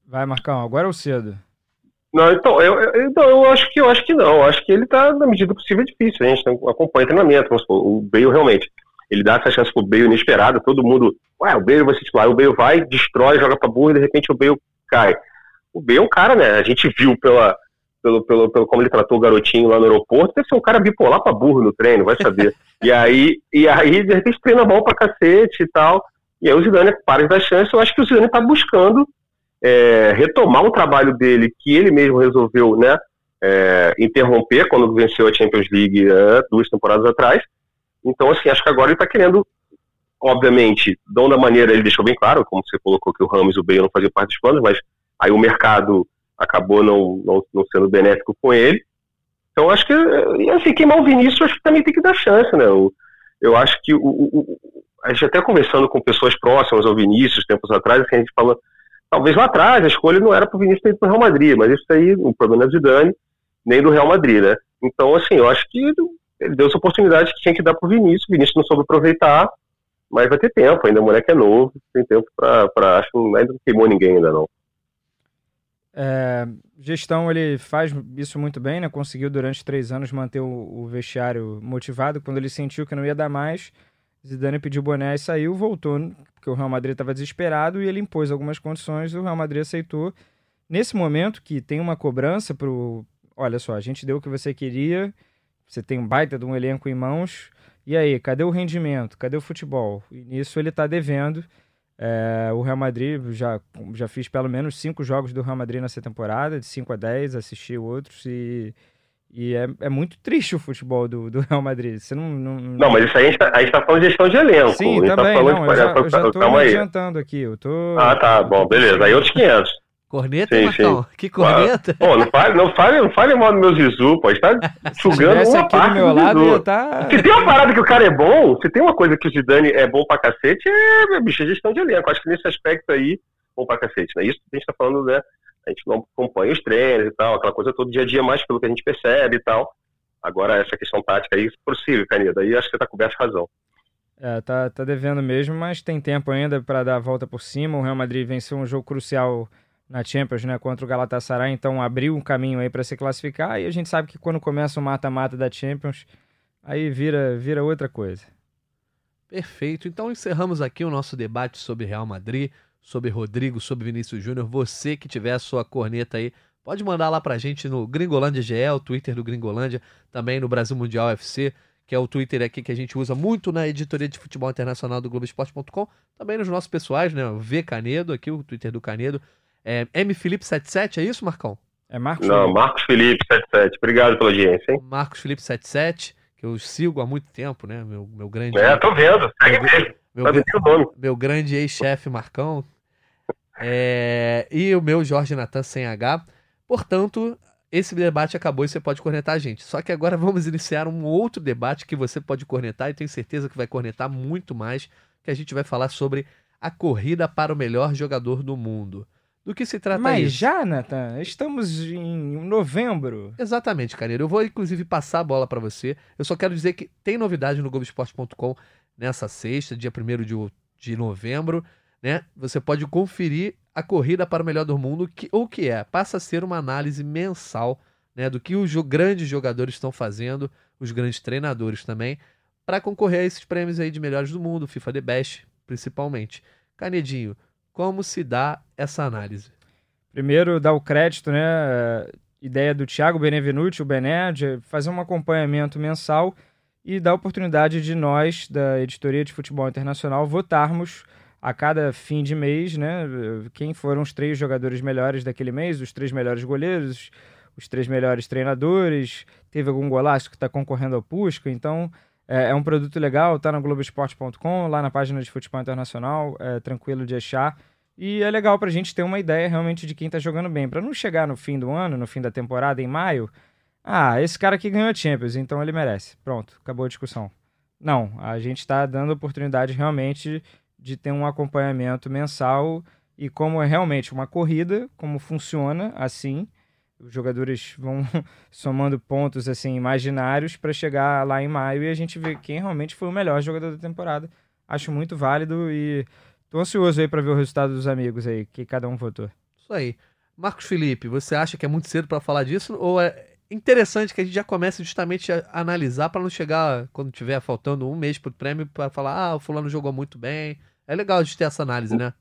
Vai, Marcão, agora é o cedo. Não, então, eu, eu, então, eu acho que eu acho que não. Eu acho que ele está na medida possível difícil. A gente acompanha o treinamento. O Bale realmente. Ele dá essa chance pro Bale inesperada, todo mundo. Ué, o Bale vai se titular. O Bale vai, destrói, joga pra burra e de repente o Bale cai. O Bale é um cara, né? A gente viu pela, pelo, pelo, pelo como ele tratou o garotinho lá no aeroporto, deve ser um cara bipolar pra burro no treino, vai saber. [laughs] e aí, e aí, de repente, treina bom pra cacete e tal. E aí o Zidane para de dar chance. Eu acho que o Zidane tá buscando é, retomar um trabalho dele que ele mesmo resolveu, né? É, interromper quando venceu a Champions League é, duas temporadas atrás. Então, assim, acho que agora ele está querendo, obviamente, de da maneira, ele deixou bem claro, como você colocou que o Ramos e o Bale não faziam parte dos planos, mas aí o mercado acabou não, não, não sendo benéfico com ele. Então, acho que, assim, queimar o Vinícius, acho que também tem que dar chance, né? Eu, eu acho que, o, o, a gente até conversando com pessoas próximas ao Vinícius, tempos atrás, assim, a gente falou, talvez lá atrás a escolha não era para o Vinícius ter ido para o Real Madrid, mas isso aí, o problema é do Zidane, nem do Real Madrid, né? Então, assim, eu acho que ele deu essa oportunidade que tinha que dar para o Vinícius, o Vinícius não soube aproveitar, mas vai ter tempo, ainda o moleque é novo, tem tempo para, acho que ainda não queimou ninguém ainda não. É, gestão, ele faz isso muito bem, né? Conseguiu durante três anos manter o, o, vestiário motivado. Quando ele sentiu que não ia dar mais, Zidane pediu boné e saiu, voltou, porque o Real Madrid estava desesperado e ele impôs algumas condições o Real Madrid aceitou. Nesse momento que tem uma cobrança para olha só, a gente deu o que você queria, você tem um baita de um elenco em mãos, e aí, cadê o rendimento? Cadê o futebol? E nisso ele está devendo. É, o Real Madrid, já, já fiz pelo menos cinco jogos do Real Madrid nessa temporada, de 5 a 10, assisti outros e, e é, é muito triste o futebol do, do Real Madrid. Você não, não, não, mas isso aí a gente, tá, gente tá falando de gestão de elenco. Sim, tá também, tá não, eu, já, eu já tô Calma adiantando aqui. Eu tô, ah, tá, bom, beleza. Aí outros 500. Corneta, sim, Marcão? Sim. Que corneta? Pô, não fale, não fale, não fale mal do meu Zizu, pô. Está [laughs] sugando uma aqui parte do meu lado, Zizu. Tá... Se tem uma parada que o cara é bom, se tem uma coisa que o Zidane é bom pra cacete, é, bicho, é gestão de elenco. Acho que nesse aspecto aí, bom pra cacete, né? Isso a gente tá falando, né? A gente não acompanha os treinos e tal, aquela coisa todo dia a dia mais pelo que a gente percebe e tal. Agora, essa questão tática aí, possível, Canida. Aí acho que você tá coberto de razão. É, tá, tá devendo mesmo, mas tem tempo ainda para dar a volta por cima. O Real Madrid venceu um jogo crucial na Champions, né, contra o Galatasaray, então abriu um caminho aí para se classificar e a gente sabe que quando começa o mata-mata da Champions, aí vira vira outra coisa. Perfeito. Então encerramos aqui o nosso debate sobre Real Madrid, sobre Rodrigo, sobre Vinícius Júnior. Você que tiver a sua corneta aí, pode mandar lá pra gente no Gringolândia GE, o Twitter do Gringolândia, também no Brasil Mundial FC, que é o Twitter aqui que a gente usa muito na editoria de futebol internacional do Globoesporte.com, também nos nossos pessoais, né? O V Canedo, aqui o Twitter do Canedo. É M Felipe 77, é isso, Marcão? É Marcos Não, Felipe. Marcos Felipe 77. Obrigado pela audiência, hein? Marcos Felipe 77, que eu sigo há muito tempo, né? Meu, meu grande. É, tô vendo. Segue mesmo. Meu, meu, meu grande ex-chefe Marcão. É, e o meu Jorge Natan sem H. Portanto, esse debate acabou e você pode cornetar a gente. Só que agora [laughs] vamos iniciar um outro debate que você pode cornetar e tenho certeza que vai cornetar muito mais, que a gente vai falar sobre a corrida para o melhor jogador do mundo. Do que se trata Mas isso? já, Nathan, estamos em novembro. Exatamente, Caneiro. Eu vou, inclusive, passar a bola para você. Eu só quero dizer que tem novidade no Globoesporte.com nessa sexta, dia 1 de, de novembro. Né? Você pode conferir a corrida para o melhor do mundo, que, ou que é, passa a ser uma análise mensal né, do que os grandes jogadores estão fazendo, os grandes treinadores também, para concorrer a esses prêmios aí de melhores do mundo, FIFA The Best, principalmente. Canedinho, como se dá essa análise? Primeiro, dar o crédito, né? Ideia do Thiago Benevenuti, o Bené, de fazer um acompanhamento mensal e dar a oportunidade de nós, da Editoria de Futebol Internacional, votarmos a cada fim de mês, né? Quem foram os três jogadores melhores daquele mês, os três melhores goleiros, os três melhores treinadores, teve algum golaço que está concorrendo ao Pusca, então é, é, um produto legal, tá no Globoesporte.com, lá na página de futebol internacional, é tranquilo de achar. E é legal pra gente ter uma ideia realmente de quem tá jogando bem. para não chegar no fim do ano, no fim da temporada, em maio, ah, esse cara aqui ganhou a Champions, então ele merece. Pronto, acabou a discussão. Não, a gente está dando oportunidade realmente de ter um acompanhamento mensal e como é realmente uma corrida, como funciona assim, os jogadores vão [laughs] somando pontos assim imaginários para chegar lá em maio e a gente vê quem realmente foi o melhor jogador da temporada. Acho muito válido e tô ansioso aí para ver o resultado dos amigos aí, que cada um votou. Isso aí. Marcos Felipe, você acha que é muito cedo para falar disso ou é interessante que a gente já comece justamente a analisar para não chegar quando tiver faltando um mês pro prêmio para falar, ah, o fulano jogou muito bem. É legal de ter essa análise, né?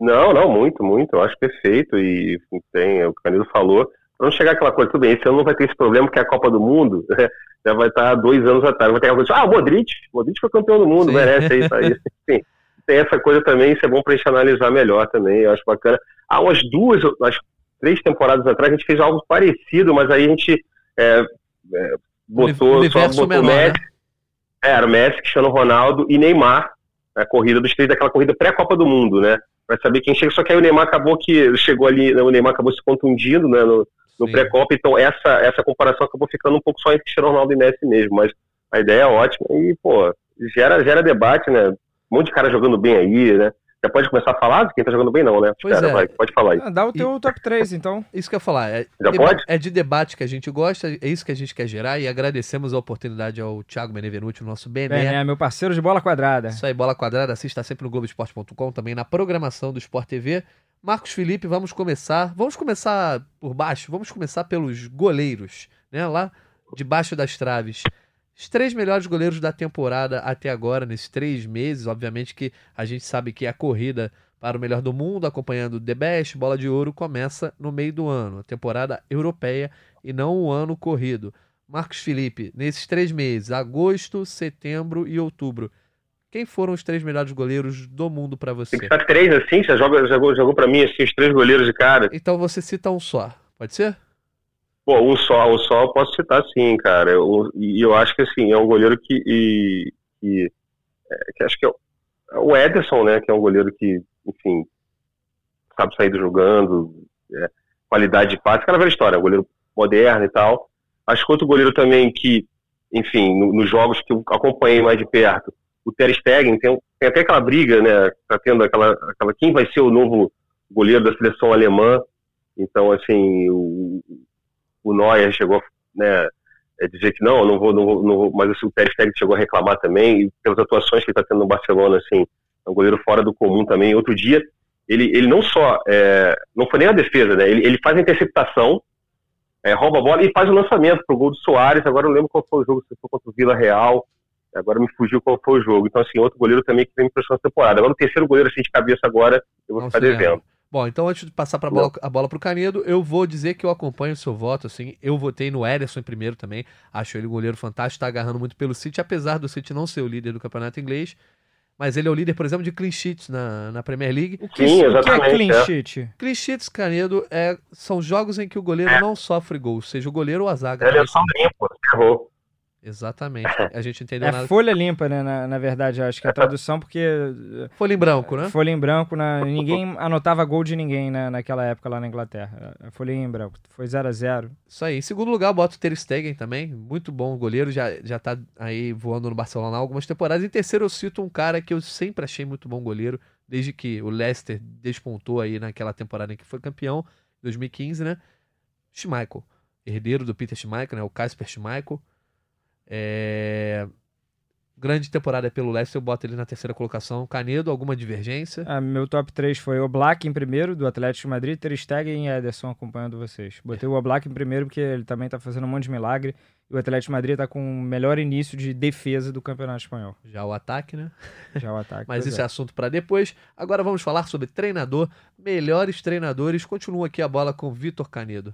Não, não, muito, muito. Eu acho perfeito e tem, o que o Canelo falou, não chegar aquela coisa, tudo bem, esse ano não vai ter esse problema, que é a Copa do Mundo, [laughs] né? já vai estar dois anos atrás, vai ter aquela coisa, ah, o Modric, o Modric foi campeão do mundo, Sim. merece isso aí. Sim, [laughs] tem essa coisa também, isso é bom pra gente analisar melhor também, eu acho bacana. Há umas duas, umas três temporadas atrás, a gente fez algo parecido, mas aí a gente é, é, botou, só botou menor, Messi, né? é, era Messi, Cristiano Ronaldo e Neymar, a corrida dos três, daquela corrida pré-Copa do Mundo, né? Pra saber quem chega, só que aí o Neymar acabou que, chegou ali, o Neymar acabou se contundindo, né, no, no pré-copa, então essa, essa comparação acabou ficando um pouco só entre Cristiano Ronaldo e Messi mesmo, mas a ideia é ótima e, pô, gera, gera debate, né? Um monte de cara jogando bem aí, né? Já pode começar a falar de quem tá jogando bem, não, né? Pois Espera, é. vai, pode falar aí. Ah, dá o teu e... top 3, então. Isso que eu ia falar. É, Já pode? É de debate que a gente gosta, é isso que a gente quer gerar e agradecemos a oportunidade ao Thiago Benevenuti, o nosso Bené. É, meu parceiro de bola quadrada. Isso aí, bola quadrada, assista sempre no Globoesporte.com, também na programação do Sport TV. Marcos Felipe, vamos começar. Vamos começar por baixo, vamos começar pelos goleiros, né? Lá debaixo das traves. Os três melhores goleiros da temporada até agora, nesses três meses. Obviamente que a gente sabe que a corrida para o melhor do mundo, acompanhando The Best, Bola de Ouro, começa no meio do ano, a temporada europeia e não o ano corrido. Marcos Felipe, nesses três meses, agosto, setembro e outubro, quem foram os três melhores goleiros do mundo para você? Tem que estar três assim? Você joga, jogou, jogou para mim assim, os três goleiros de cara? Então você cita um só, pode ser? Pô, um só, um só eu posso citar sim, cara. Eu, e eu acho que assim, é um goleiro que. E, que, é, que acho que é o, é o Ederson, né? Que é um goleiro que, enfim, sabe sair jogando, é, qualidade de passe, aquela velha história, um goleiro moderno e tal. Acho que outro goleiro também que, enfim, no, nos jogos que eu acompanhei mais de perto, o Ter Stegen, tem, tem até aquela briga, né? Tá tendo aquela, aquela. Quem vai ser o novo goleiro da seleção alemã? Então, assim, o, o Neuer chegou né, dizer que não, não vou, não vou, não vou mas assim, o Ter Stegen chegou a reclamar também, e pelas atuações que ele está tendo no Barcelona, assim, é um goleiro fora do comum também. Outro dia, ele, ele não só, é, não foi nem a defesa, né, ele, ele faz a interceptação, é, rouba a bola e faz o lançamento pro gol do Soares, agora eu lembro qual foi o jogo, se foi contra o Vila Real, agora me fugiu qual foi o jogo. Então, assim, outro goleiro também que vem me impressionou na temporada. Agora o terceiro goleiro, assim, de cabeça agora, eu vou não ficar devendo. Bom, então antes de passar pra bola, a bola pro Canedo, eu vou dizer que eu acompanho o seu voto, assim. Eu votei no Ederson em primeiro também. Acho ele um goleiro fantástico, tá agarrando muito pelo City, apesar do City não ser o líder do campeonato inglês. Mas ele é o líder, por exemplo, de clean sheets na, na Premier League. O que, Sim, exatamente, o que é clean é. sheet? Clean sheets, Canedo, é, são jogos em que o goleiro é. não sofre gols, seja o goleiro ou a zaga. Ele é só limpo, errou. Exatamente. [laughs] A gente entendeu é nada. folha limpa, né? Na, na verdade, acho que é a [laughs] tradução, porque. Folha em branco, né? Folha em branco, na, ninguém [laughs] anotava gol de ninguém né, naquela época lá na Inglaterra. Folha em branco. Foi 0 a 0 Isso aí. Em segundo lugar, bota o Ter Stegen também. Muito bom goleiro, já, já tá aí voando no Barcelona há algumas temporadas. Em terceiro, eu cito um cara que eu sempre achei muito bom goleiro, desde que o Leicester despontou aí naquela temporada em que foi campeão, 2015, né? Schmeichel. Herdeiro do Peter Schmeichel, né? O Kasper Schmeichel é... Grande temporada pelo Leicester, eu boto ele na terceira colocação. Canedo, alguma divergência? Ah, meu top 3 foi o Black em primeiro, do Atlético de Madrid, Ter Stegen e Ederson acompanhando vocês. Botei o Black em primeiro porque ele também tá fazendo um monte de milagre. E o Atlético de Madrid tá com o melhor início de defesa do Campeonato Espanhol. Já o ataque, né? Já o ataque. [laughs] Mas isso é. é assunto para depois. Agora vamos falar sobre treinador. Melhores treinadores. Continua aqui a bola com Vitor Canedo.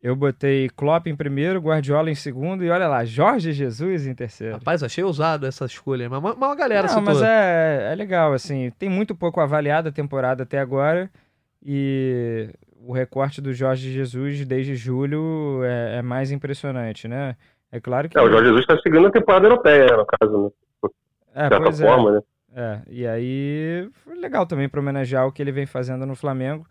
Eu botei Klopp em primeiro, Guardiola em segundo e olha lá, Jorge Jesus em terceiro. Rapaz, achei ousado essa escolha, mas uma, uma galera Não, mas é, é legal, assim, tem muito pouco avaliada a temporada até agora e o recorte do Jorge Jesus desde julho é, é mais impressionante, né? É claro que... É, o Jorge Jesus está seguindo a temporada europeia, no caso, né? É, de pois é. forma, é. né? É, e aí foi legal também para homenagear o que ele vem fazendo no Flamengo.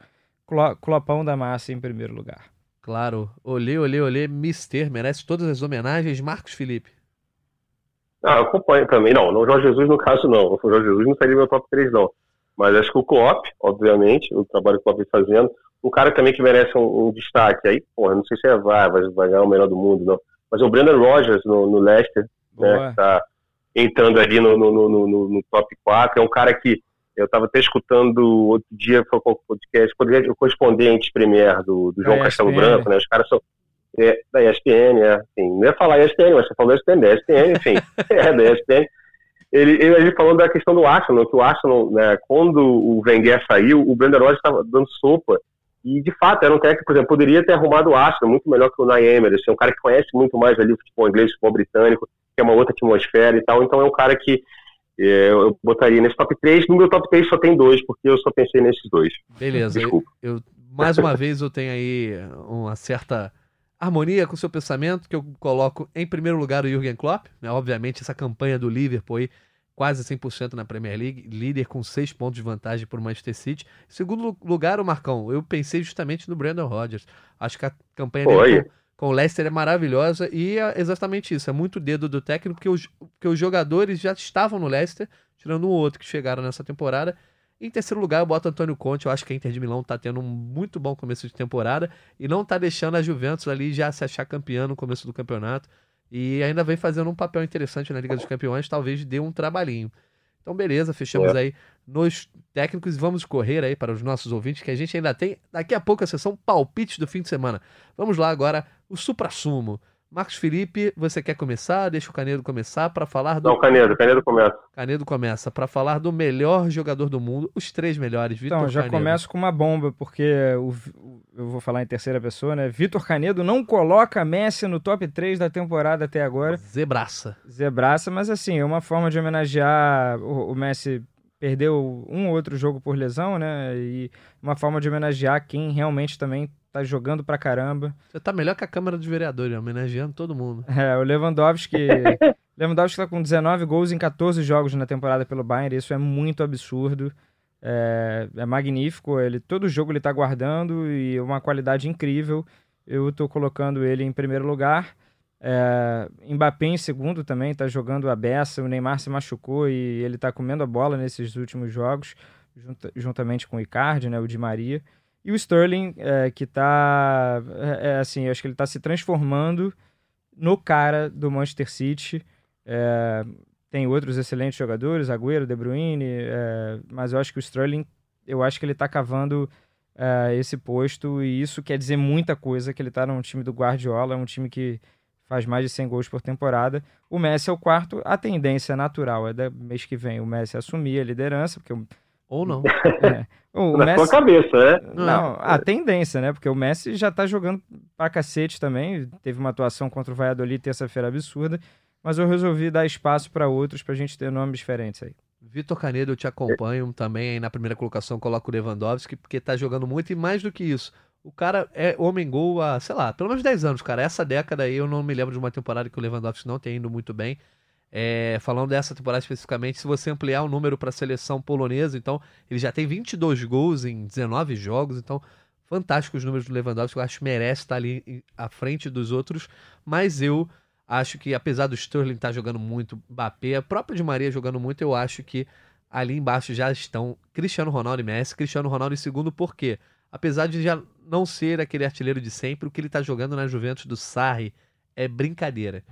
Clopão da massa em primeiro lugar. Claro. Olê, olê, olê, Mister, merece todas as homenagens. Marcos Felipe. Ah, eu acompanho também. Não, o Jorge Jesus no caso não. O Jorge Jesus não seria meu top 3 não. Mas acho que o Klopp, obviamente, o trabalho que o Klopp vem fazendo. Um cara também que merece um, um destaque aí, porra, não sei se é vai, vai, vai ganhar o melhor do mundo, não. Mas o Brandon Rogers no, no Leicester, né, Boa. né, que tá entrando ali no, no, no, no, top 4. É um cara que eu estava até escutando outro dia, foi o podcast, o correspondente Premier do, do João Castelo Branco, né? Os caras são é, da ESPN, é, assim, não ia falar ESPN, mas você falou ESPN, da ESPN, enfim, [laughs] é da ESPN. Ele, ele, ele falou da questão do Arsenal, que o Arsenal, né, quando o Wenger saiu, o Brandon Rodgers estava dando sopa E, de fato, era um técnico, por exemplo, poderia ter arrumado o Arsenal muito melhor que o Nay Emery, assim, um cara que conhece muito mais ali o futebol inglês, o futebol britânico, que é uma outra atmosfera e tal. Então, é um cara que é, eu botaria nesse top 3. No meu top 3 só tem dois, porque eu só pensei nesses dois. Beleza. Desculpa. Eu, eu, mais uma [laughs] vez, eu tenho aí uma certa harmonia com o seu pensamento, que eu coloco em primeiro lugar o Jürgen Klopp, né? obviamente essa campanha do Liverpool aí, quase 100% na Premier League, líder com 6 pontos de vantagem por Manchester City. Em segundo lugar, o Marcão, eu pensei justamente no Brandon Rodgers. Acho que a campanha dele com, o Leicester é maravilhosa e é exatamente isso, é muito dedo do técnico, porque os, porque os jogadores já estavam no Leicester, tirando um outro que chegaram nessa temporada, em terceiro lugar, eu boto Antônio Conte. Eu acho que a Inter de Milão está tendo um muito bom começo de temporada e não está deixando a Juventus ali já se achar campeã no começo do campeonato. E ainda vem fazendo um papel interessante na Liga dos Campeões, talvez dê um trabalhinho. Então, beleza, fechamos é. aí nos técnicos e vamos correr aí para os nossos ouvintes, que a gente ainda tem daqui a pouco a sessão palpites do fim de semana. Vamos lá agora, o supra-sumo. Marcos Felipe, você quer começar? Deixa o Canedo começar para falar do. Não, Canedo, Canedo começa. Canedo começa para falar do melhor jogador do mundo, os três melhores, Vitor Então, já Canedo. começo com uma bomba, porque o, eu vou falar em terceira pessoa, né? Vitor Canedo não coloca Messi no top 3 da temporada até agora. Zebraça. Zebraça, mas assim, é uma forma de homenagear o, o Messi perdeu um ou outro jogo por lesão, né? E uma forma de homenagear quem realmente também tá jogando pra caramba. Você tá melhor que a Câmara dos Vereadores, homenageando todo mundo. É, o Lewandowski. [laughs] Lewandowski tá com 19 gols em 14 jogos na temporada pelo Bayern, isso é muito absurdo. É, é magnífico, ele todo jogo ele tá guardando e uma qualidade incrível. Eu tô colocando ele em primeiro lugar. É, Mbappé em segundo também, tá jogando a beça. O Neymar se machucou e ele tá comendo a bola nesses últimos jogos, juntamente com o Icardi, né, o Di Maria. E o Sterling, é, que tá. É, é, assim, acho que ele tá se transformando no cara do Manchester City. É, tem outros excelentes jogadores, Agüero, De Bruyne, é, mas eu acho que o Sterling, eu acho que ele tá cavando é, esse posto e isso quer dizer muita coisa, que ele tá num time do Guardiola, é um time que faz mais de 100 gols por temporada. O Messi é o quarto, a tendência natural é da mês que vem o Messi assumir a liderança, porque ou não. [laughs] É. O Na Messi... sua cabeça, né? Não, a tendência, né? Porque o Messi já tá jogando pra cacete também. Teve uma atuação contra o Valladolid terça-feira absurda. Mas eu resolvi dar espaço para outros pra gente ter nomes diferentes aí. Vitor Canedo, eu te acompanho também aí na primeira colocação, coloco o Lewandowski, porque tá jogando muito e mais do que isso. O cara é homem gol há, sei lá, pelo menos 10 anos, cara. Essa década aí eu não me lembro de uma temporada que o Lewandowski não tenha indo muito bem. É, falando dessa temporada especificamente, se você ampliar o número para a seleção polonesa, então ele já tem 22 gols em 19 jogos, então fantásticos os números do Lewandowski, eu acho que merece estar ali à frente dos outros, mas eu acho que apesar do Sterling estar jogando muito, Mbappé, a própria de Maria jogando muito, eu acho que ali embaixo já estão Cristiano Ronaldo e Messi, Cristiano Ronaldo em segundo, por quê? Apesar de já não ser aquele artilheiro de sempre, o que ele está jogando na Juventus do Sarri é brincadeira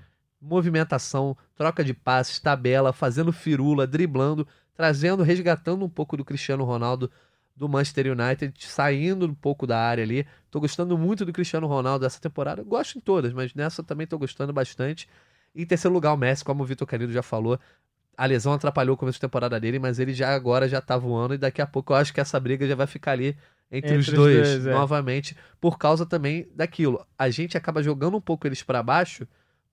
movimentação, troca de passes, tabela, fazendo firula, driblando, trazendo, resgatando um pouco do Cristiano Ronaldo do Manchester United, saindo um pouco da área ali. Tô gostando muito do Cristiano Ronaldo dessa temporada. gosto em todas, mas nessa também tô gostando bastante. Em terceiro lugar, o Messi, como o Vitor Canido já falou, a lesão atrapalhou o começo de temporada dele, mas ele já agora já tá voando e daqui a pouco eu acho que essa briga já vai ficar ali entre, entre os dois, dois é. novamente, por causa também daquilo. A gente acaba jogando um pouco eles para baixo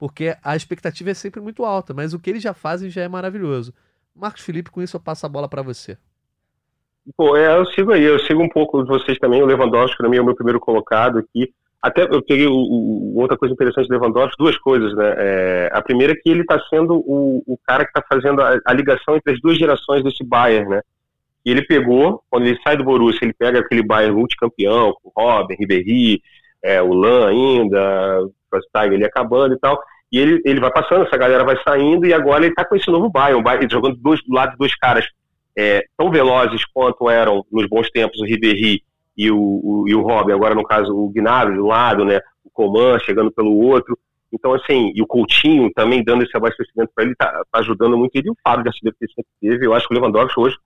porque a expectativa é sempre muito alta, mas o que eles já fazem já é maravilhoso. Marcos Felipe, com isso eu passo a bola para você. Pô, é, eu sigo aí, eu sigo um pouco de vocês também. O Lewandowski, mim, é o meu primeiro colocado aqui. Até eu peguei o, o, outra coisa interessante do Lewandowski, duas coisas, né? É, a primeira é que ele está sendo o, o, cara que está fazendo a, a, ligação entre as duas gerações desse Bayern, né? E ele pegou, quando ele sai do Borussia, ele pega aquele Bayern multicampeão, com Robin, Ribéry, é, o Lan ainda, o Tiger ali acabando e tal. E ele, ele vai passando, essa galera vai saindo, e agora ele está com esse novo Bayern, um jogando dois, do lado de dois caras é, tão velozes quanto eram nos bons tempos o Ribéry e o, o, e o Robin, agora no caso o Gnabry de um lado, né, o Coman chegando pelo outro. Então, assim, e o Coutinho também dando esse abastecimento para ele, tá, tá, ajudando muito ele. E o Fábio de artilheiro que ele teve, eu acho que o Lewandowski hoje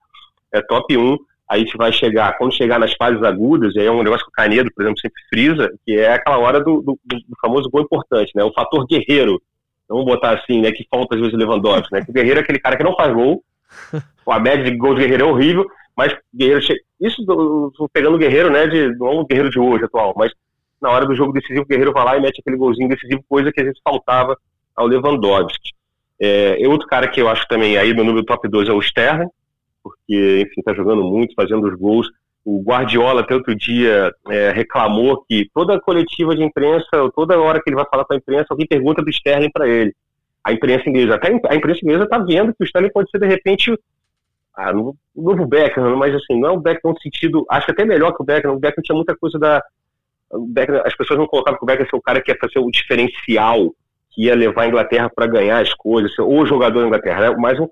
é top 1 aí a gente vai chegar, quando chegar nas fases agudas, e aí é um negócio que o Canedo, por exemplo, sempre frisa, que é aquela hora do, do, do famoso gol importante, né? O fator guerreiro. Vamos botar assim, né? Que falta às vezes o Lewandowski, né? Que o guerreiro é aquele cara que não faz gol, a média de gol de guerreiro é horrível, Mas Guerreiro, isso pegando o Guerreiro, né, de, não é um Guerreiro de hoje atual, mas na hora do jogo decisivo, o Guerreiro vai lá e mete aquele golzinho decisivo, coisa que às vezes faltava ao Lewandowski. É, outro cara que eu acho também aí no número top 2 é o Sterling, porque, enfim, tá jogando muito, fazendo os gols. O Guardiola, até outro dia, é, reclamou que toda coletiva de imprensa, toda hora que ele vai falar com a imprensa, alguém pergunta do Sterling para ele. A imprensa inglesa, até a imprensa inglesa está vendo que o Sterling pode ser, de repente, ah, o novo Beckham, mas assim, não é o Beckham no sentido, acho que até melhor que o Beckham, o Beckham tinha muita coisa da... Beckham, as pessoas não colocavam que o Beckham ser o cara que ia fazer o diferencial, que ia levar a Inglaterra para ganhar as coisas, o jogador da Inglaterra, né? mais um,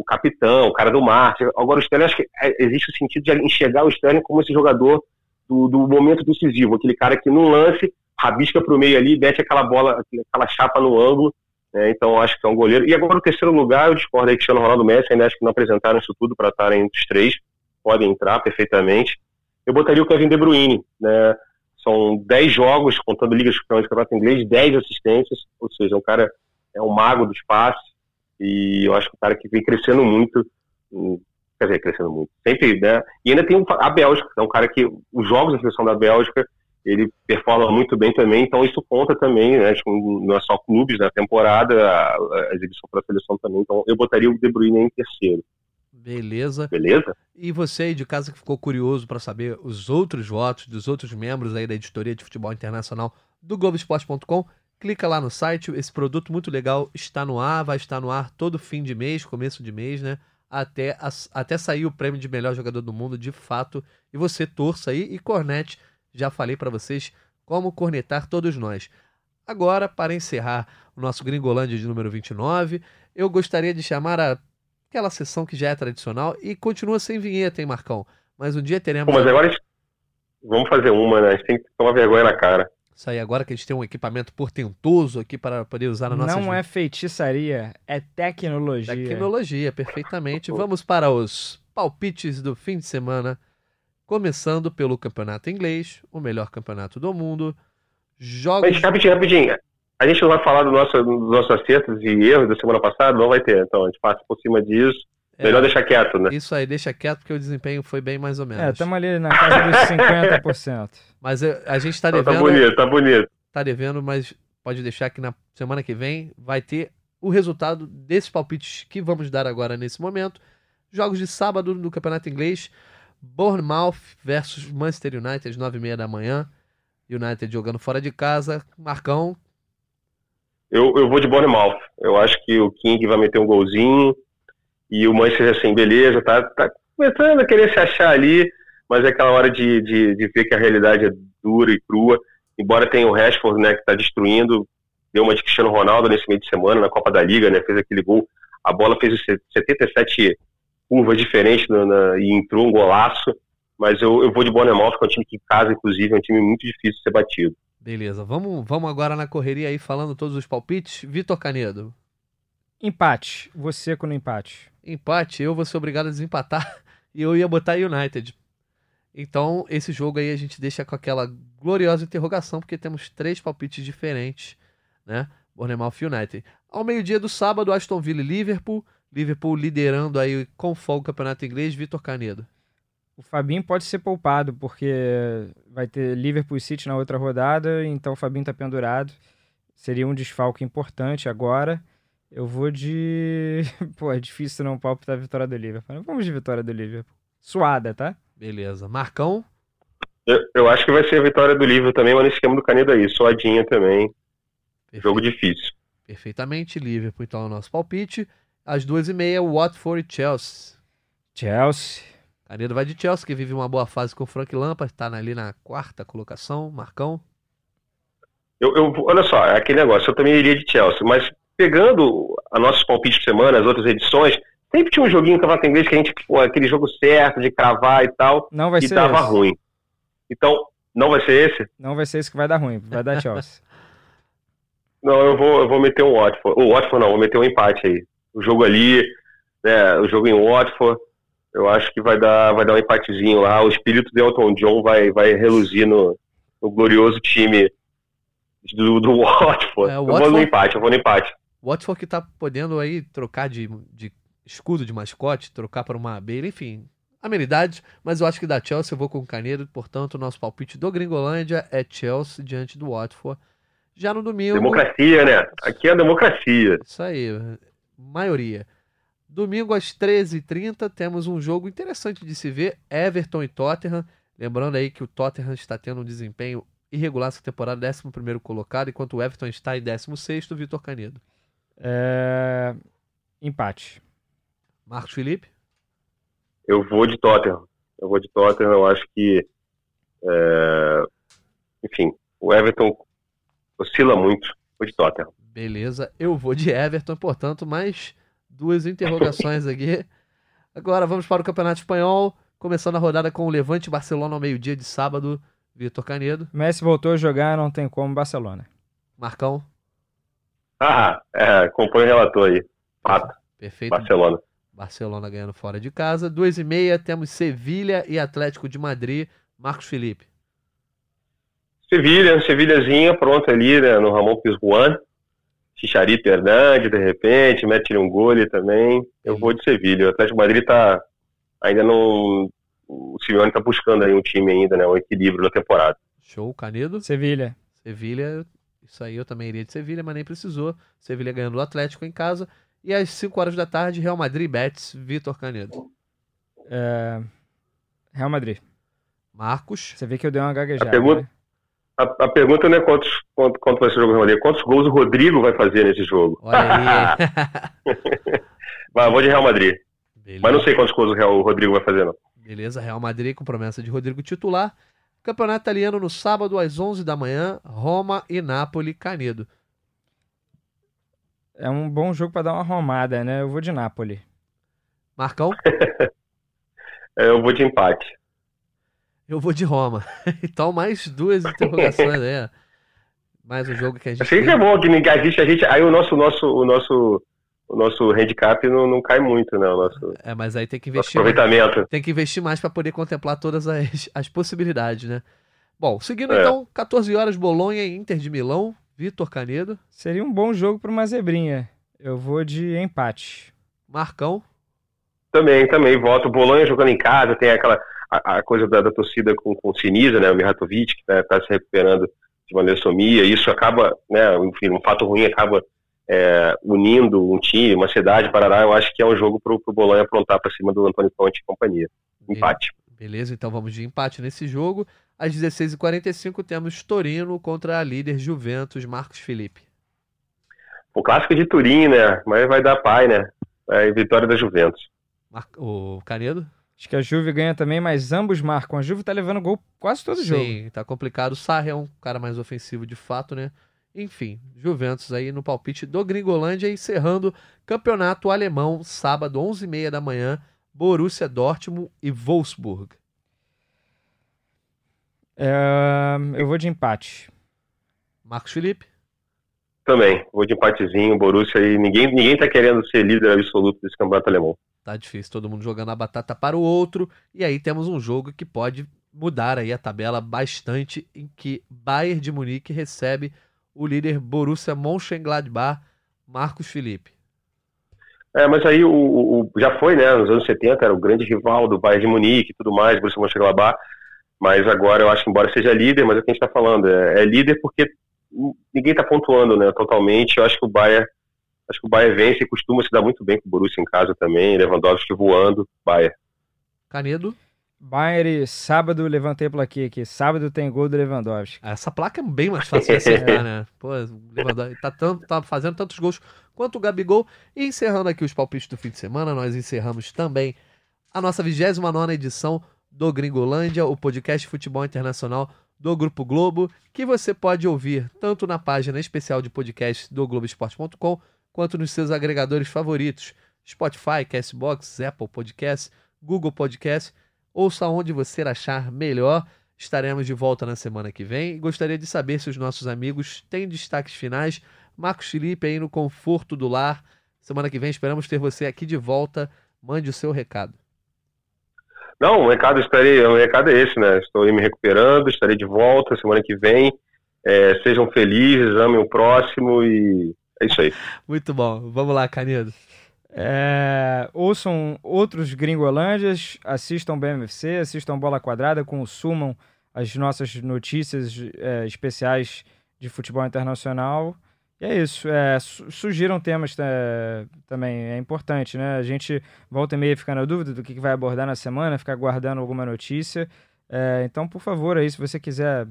o capitão, o cara do marketing. Agora, o Sterling, acho que é, existe o sentido de enxergar o Sterling como esse jogador do, do momento decisivo, aquele cara que num lance rabisca para o meio ali, mete aquela bola, aquela chapa no ângulo. Né? Então, acho que é um goleiro. E agora, o terceiro lugar, eu discordo aí que Cristiano Ronaldo Messi, ainda acho que não apresentaram isso tudo para estarem entre os três, podem entrar perfeitamente. Eu botaria o Kevin De Bruyne, né? São 10 jogos, contando Ligas Campeões do Campeonato Inglês, 10 assistências, ou seja, um cara é um mago do espaço, e eu acho que o cara que vem crescendo muito, quer dizer, crescendo muito, sempre, né? E ainda tem a Bélgica, é um cara que os jogos da seleção da Bélgica, ele performa muito bem também, então isso conta também, né? Não é só clubes na temporada, a, a exibição para a seleção também. Então eu botaria o De Bruyne em terceiro. Beleza. Beleza? E você aí de casa que ficou curioso para saber os outros votos dos outros membros aí da editoria de futebol internacional do Globoesporte.com, clica lá no site. Esse produto muito legal está no ar, vai estar no ar todo fim de mês, começo de mês, né? Até, até sair o prêmio de melhor jogador do mundo de fato. E você torça aí e cornete. Já falei para vocês como cornetar todos nós. Agora, para encerrar o nosso Gringolândia de número 29, eu gostaria de chamar a, aquela sessão que já é tradicional e continua sem vinheta, hein, Marcão? Mas um dia teremos. Pô, mas agora vamos fazer uma, né? A gente tem que tomar vergonha na cara. Isso aí, agora que a gente tem um equipamento portentoso aqui para poder usar na nossa. Não é feitiçaria, é tecnologia. Tecnologia, perfeitamente. Vamos para os palpites do fim de semana. Começando pelo campeonato inglês, o melhor campeonato do mundo. Jogos. Mas, rapidinho, rapidinho. A gente não vai falar do nosso, dos nossos acertos e erros da semana passada? Não vai ter. Então, a gente passa por cima disso. É, Melhor deixar quieto, né? Isso aí, deixa quieto, porque o desempenho foi bem mais ou menos. É, estamos ali na casa dos [laughs] 50%. Mas a gente está devendo. Tá bonito, tá bonito. Tá devendo, mas pode deixar que na semana que vem vai ter o resultado desses palpites que vamos dar agora nesse momento. Jogos de sábado no Campeonato Inglês. Bournemouth versus Manchester United, 9h30 da manhã. United jogando fora de casa. Marcão. Eu, eu vou de Bournemouth. Eu acho que o King vai meter um golzinho. E o Manchester, assim, beleza, tá, tá começando a querer se achar ali, mas é aquela hora de, de, de ver que a realidade é dura e crua. Embora tenha o Rashford, né, que tá destruindo, deu uma de Cristiano Ronaldo nesse meio de semana, na Copa da Liga, né, fez aquele gol. A bola fez 77 curvas diferentes na, na, e entrou um golaço. Mas eu, eu vou de Bournemouth, que é um time que em casa, inclusive, é um time muito difícil de ser batido. Beleza, vamos, vamos agora na correria aí falando todos os palpites. Vitor Canedo. Empate. Você com o empate empate, eu vou ser obrigado a desempatar [laughs] e eu ia botar United. Então, esse jogo aí a gente deixa com aquela gloriosa interrogação, porque temos três palpites diferentes, né? Bournemouth United. Ao meio-dia do sábado, Aston Villa e Liverpool. Liverpool liderando aí com folga o campeonato inglês. Vitor Canedo. O Fabinho pode ser poupado, porque vai ter Liverpool e City na outra rodada, então o Fabinho tá pendurado. Seria um desfalque importante agora. Eu vou de. [laughs] Pô, é difícil não palpitar a vitória do Liverpool. Vamos de vitória do Liverpool. Suada, tá? Beleza. Marcão? Eu, eu acho que vai ser a vitória do Liverpool também, mas no esquema do Canedo aí. Suadinha também. Perfeito. Jogo difícil. Perfeitamente. Liverpool, então, é o nosso palpite. Às duas e meia, Watford e Chelsea. Chelsea. Canedo vai de Chelsea, que vive uma boa fase com o Frank Lampard. Tá ali na quarta colocação. Marcão? Eu, eu, olha só, é aquele negócio, eu também iria de Chelsea, mas pegando a nossos palpites de semana, as outras edições, sempre tinha um joguinho que tava inglês que a gente, pô, aquele jogo certo de cravar e tal, não vai e ser dava esse. ruim. Então, não vai ser esse? Não vai ser esse que vai dar ruim, vai dar Chelsea. [laughs] não, eu vou, eu vou meter um Watford. O Watford não, vou meter um empate aí. O jogo ali, né, o jogo em Watford, eu acho que vai dar, vai dar um empatezinho lá. O espírito de Elton John vai, vai reluzir no, no glorioso time do, do Watford. É, o Watford. Eu vou no empate, eu vou no empate. Watford que tá podendo aí trocar de, de escudo de mascote, trocar para uma abelha, enfim. amenidades, mas eu acho que da Chelsea eu vou com o Canedo, portanto, o nosso palpite do Gringolândia é Chelsea diante do Watford. Já no domingo. Democracia, né? Aqui é democracia. Isso aí, maioria. Domingo às 13h30 temos um jogo interessante de se ver: Everton e Tottenham. Lembrando aí que o Tottenham está tendo um desempenho irregular essa temporada, 11 colocado, enquanto o Everton está em 16, Vitor Canedo. É... Empate. Marcos Felipe? Eu vou de Tottenham. Eu vou de Tottenham. Eu acho que, é... enfim, o Everton oscila muito. Vou de Tottenham. Beleza. Eu vou de Everton, portanto, mais duas interrogações aqui. Agora vamos para o Campeonato Espanhol, começando a rodada com o Levante Barcelona ao meio-dia de sábado. Vitor Canedo. Messi voltou a jogar, não tem como Barcelona. Marcão. [laughs] Ah, é, compõe o relator aí. Fato. Perfeito. Barcelona. Barcelona ganhando fora de casa. Duas e meia, temos Sevilha e Atlético de Madrid. Marcos Felipe. Sevilha, Sevilhazinha, pronto ali, né, no Ramon Pizjuan. Chicharito Hernandes, de repente, mete um gole também. Eu vou de Sevilha. O Atlético de Madrid tá ainda não o Simeone tá buscando aí um time ainda, né, um equilíbrio na temporada. Show, Canedo. Sevilha. Sevilha, isso aí eu também iria de Sevilha, mas nem precisou. Sevilha ganhando o Atlético em casa. E às 5 horas da tarde, Real Madrid Betis, Vitor Canedo. É... Real Madrid. Marcos. Você vê que eu dei uma gaguejada. A pergunta, né? a, a pergunta não é quantos, quanto, quanto vai ser o jogo do Real Madrid, quantos gols o Rodrigo vai fazer nesse jogo. Olha aí. [laughs] vai, vou de Real Madrid. Beleza. Mas não sei quantos gols o, Real, o Rodrigo vai fazer, não. Beleza, Real Madrid com promessa de Rodrigo titular. Campeonato italiano no sábado às 11 da manhã, Roma e Napoli, Canedo. É um bom jogo para dar uma romada, né? Eu vou de Napoli. Marcão? É, [laughs] eu vou de empate. Eu vou de Roma. [laughs] Então, mais duas interrogações aí. Mais um jogo que a gente. Sempre tem. é bom que ninguém a gente, a gente. Aí o nosso, nosso, o nosso, o nosso handicap não, não cai muito, né? O nosso, É, mas aí tem que investir. mais. aproveitamento. Tem que investir mais para poder contemplar todas as, as possibilidades, né? Bom, seguindo É. então, 14 horas, Bolonha e Inter de Milão, Vitor Canedo, Seria um bom jogo para uma zebrinha. Eu vou de empate. Marcão. Também, também. Voto. Bolonha jogando em casa, tem aquela a, a coisa da, da torcida com, com o Sinisa, né? O Mihatovic, que está se recuperando de uma leucemia. Isso acaba, né? Enfim, um fato ruim acaba é, unindo um time, uma cidade, Parará. Eu acho que é um jogo para o Bolonha aprontar para cima do Antônio Conte e companhia. Empate. Beleza, então vamos de empate nesse jogo. Às 16h45 temos Torino contra a líder Juventus, Marcos Felipe. O clássico de Turim, né? Mas vai dar pai, né? É, vitória da Juventus. Mar... O Canedo? Acho que a Juve ganha também, mas ambos marcam. A Juve tá levando gol quase todo jogo. Sim, tá complicado. O Sarri é um cara mais ofensivo de fato, né? Enfim, Juventus aí no palpite do Gringolândia, encerrando campeonato alemão, sábado, 11h30 da manhã, Borussia Dortmund e Wolfsburg. É, eu vou de empate. Marcos Felipe? Também, vou de empatezinho, Borussia aí. Ninguém, ninguém tá querendo ser líder absoluto desse campeonato alemão. Tá difícil, todo mundo jogando a batata para o outro. E aí temos um jogo que pode mudar aí a tabela bastante, em que Bayern de Munique recebe o líder Borussia Mönchengladbach, Marcos Felipe. É, mas aí o, o- já foi, né? Nos anos 70 era o grande rival do Bayern de Munique e tudo mais, Borussia Mönchengladbach. Mas agora eu acho que embora seja líder, mas é o que a gente está falando, é, é líder porque ninguém está pontuando, né? Totalmente. Eu acho que o Bayern, acho que o Bayern vence e costuma se dar muito bem com o Borussia em casa também. Lewandowski voando, Bayern. Canedo? Bayern, sábado, levantei a plaquinha aqui. Sábado tem gol do Lewandowski. Essa placa é bem mais fácil de acertar, [laughs] né? Pô, o Lewandowski tá, tanto, tá fazendo tantos gols quanto o Gabigol. E encerrando aqui os palpites do fim de semana, nós encerramos também a nossa 29 edição do Gringolândia, o podcast de futebol internacional do Grupo Globo, que você pode ouvir tanto na página especial de podcast do Globoesporte.com, quanto nos seus agregadores favoritos, Spotify, Castbox, Apple Podcasts, Google Podcasts, ouça onde você achar melhor. Estaremos de volta na semana que vem gostaria de saber se os nossos amigos têm destaques finais. Marcos Felipe aí no conforto do lar. Semana que vem esperamos ter você aqui de volta. Mande o seu recado. Não, o recado, estarei, o recado é esse, né? Estou me recuperando, estarei de volta semana que vem. É, sejam felizes, amem o próximo e é isso aí. Muito bom. Vamos lá, Canedo. É, ouçam outros Gringolândias, assistam BMFC, assistam Bola Quadrada, consumam as nossas notícias é, especiais de futebol internacional. E é isso. É, temas é, também, é importante, né? A gente volta e meia fica na dúvida do que, vai abordar na semana, ficar guardando alguma notícia. É, então, por favor, aí, se você quiser,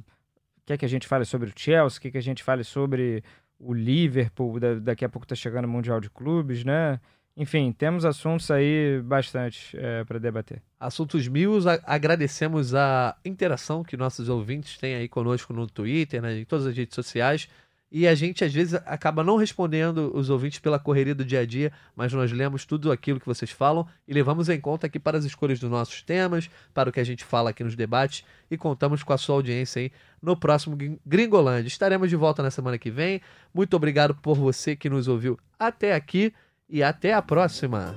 quer que a gente fale sobre o Chelsea, quer que a gente fale sobre o Liverpool, da, daqui a pouco está chegando o Mundial de Clubes, né? Enfim, temos assuntos aí bastante é, para debater. Assuntos mil, agradecemos a interação que nossos ouvintes têm aí conosco no Twitter, né, em todas as redes sociais. E a gente, às vezes, acaba não respondendo os ouvintes pela correria do dia a dia, mas nós lemos tudo aquilo que vocês falam e levamos em conta aqui para as escolhas dos nossos temas, para o que a gente fala aqui nos debates e contamos com a sua audiência aí no próximo Gringolândia. Estaremos de volta na semana que vem. Muito obrigado por você que nos ouviu até aqui e até a próxima.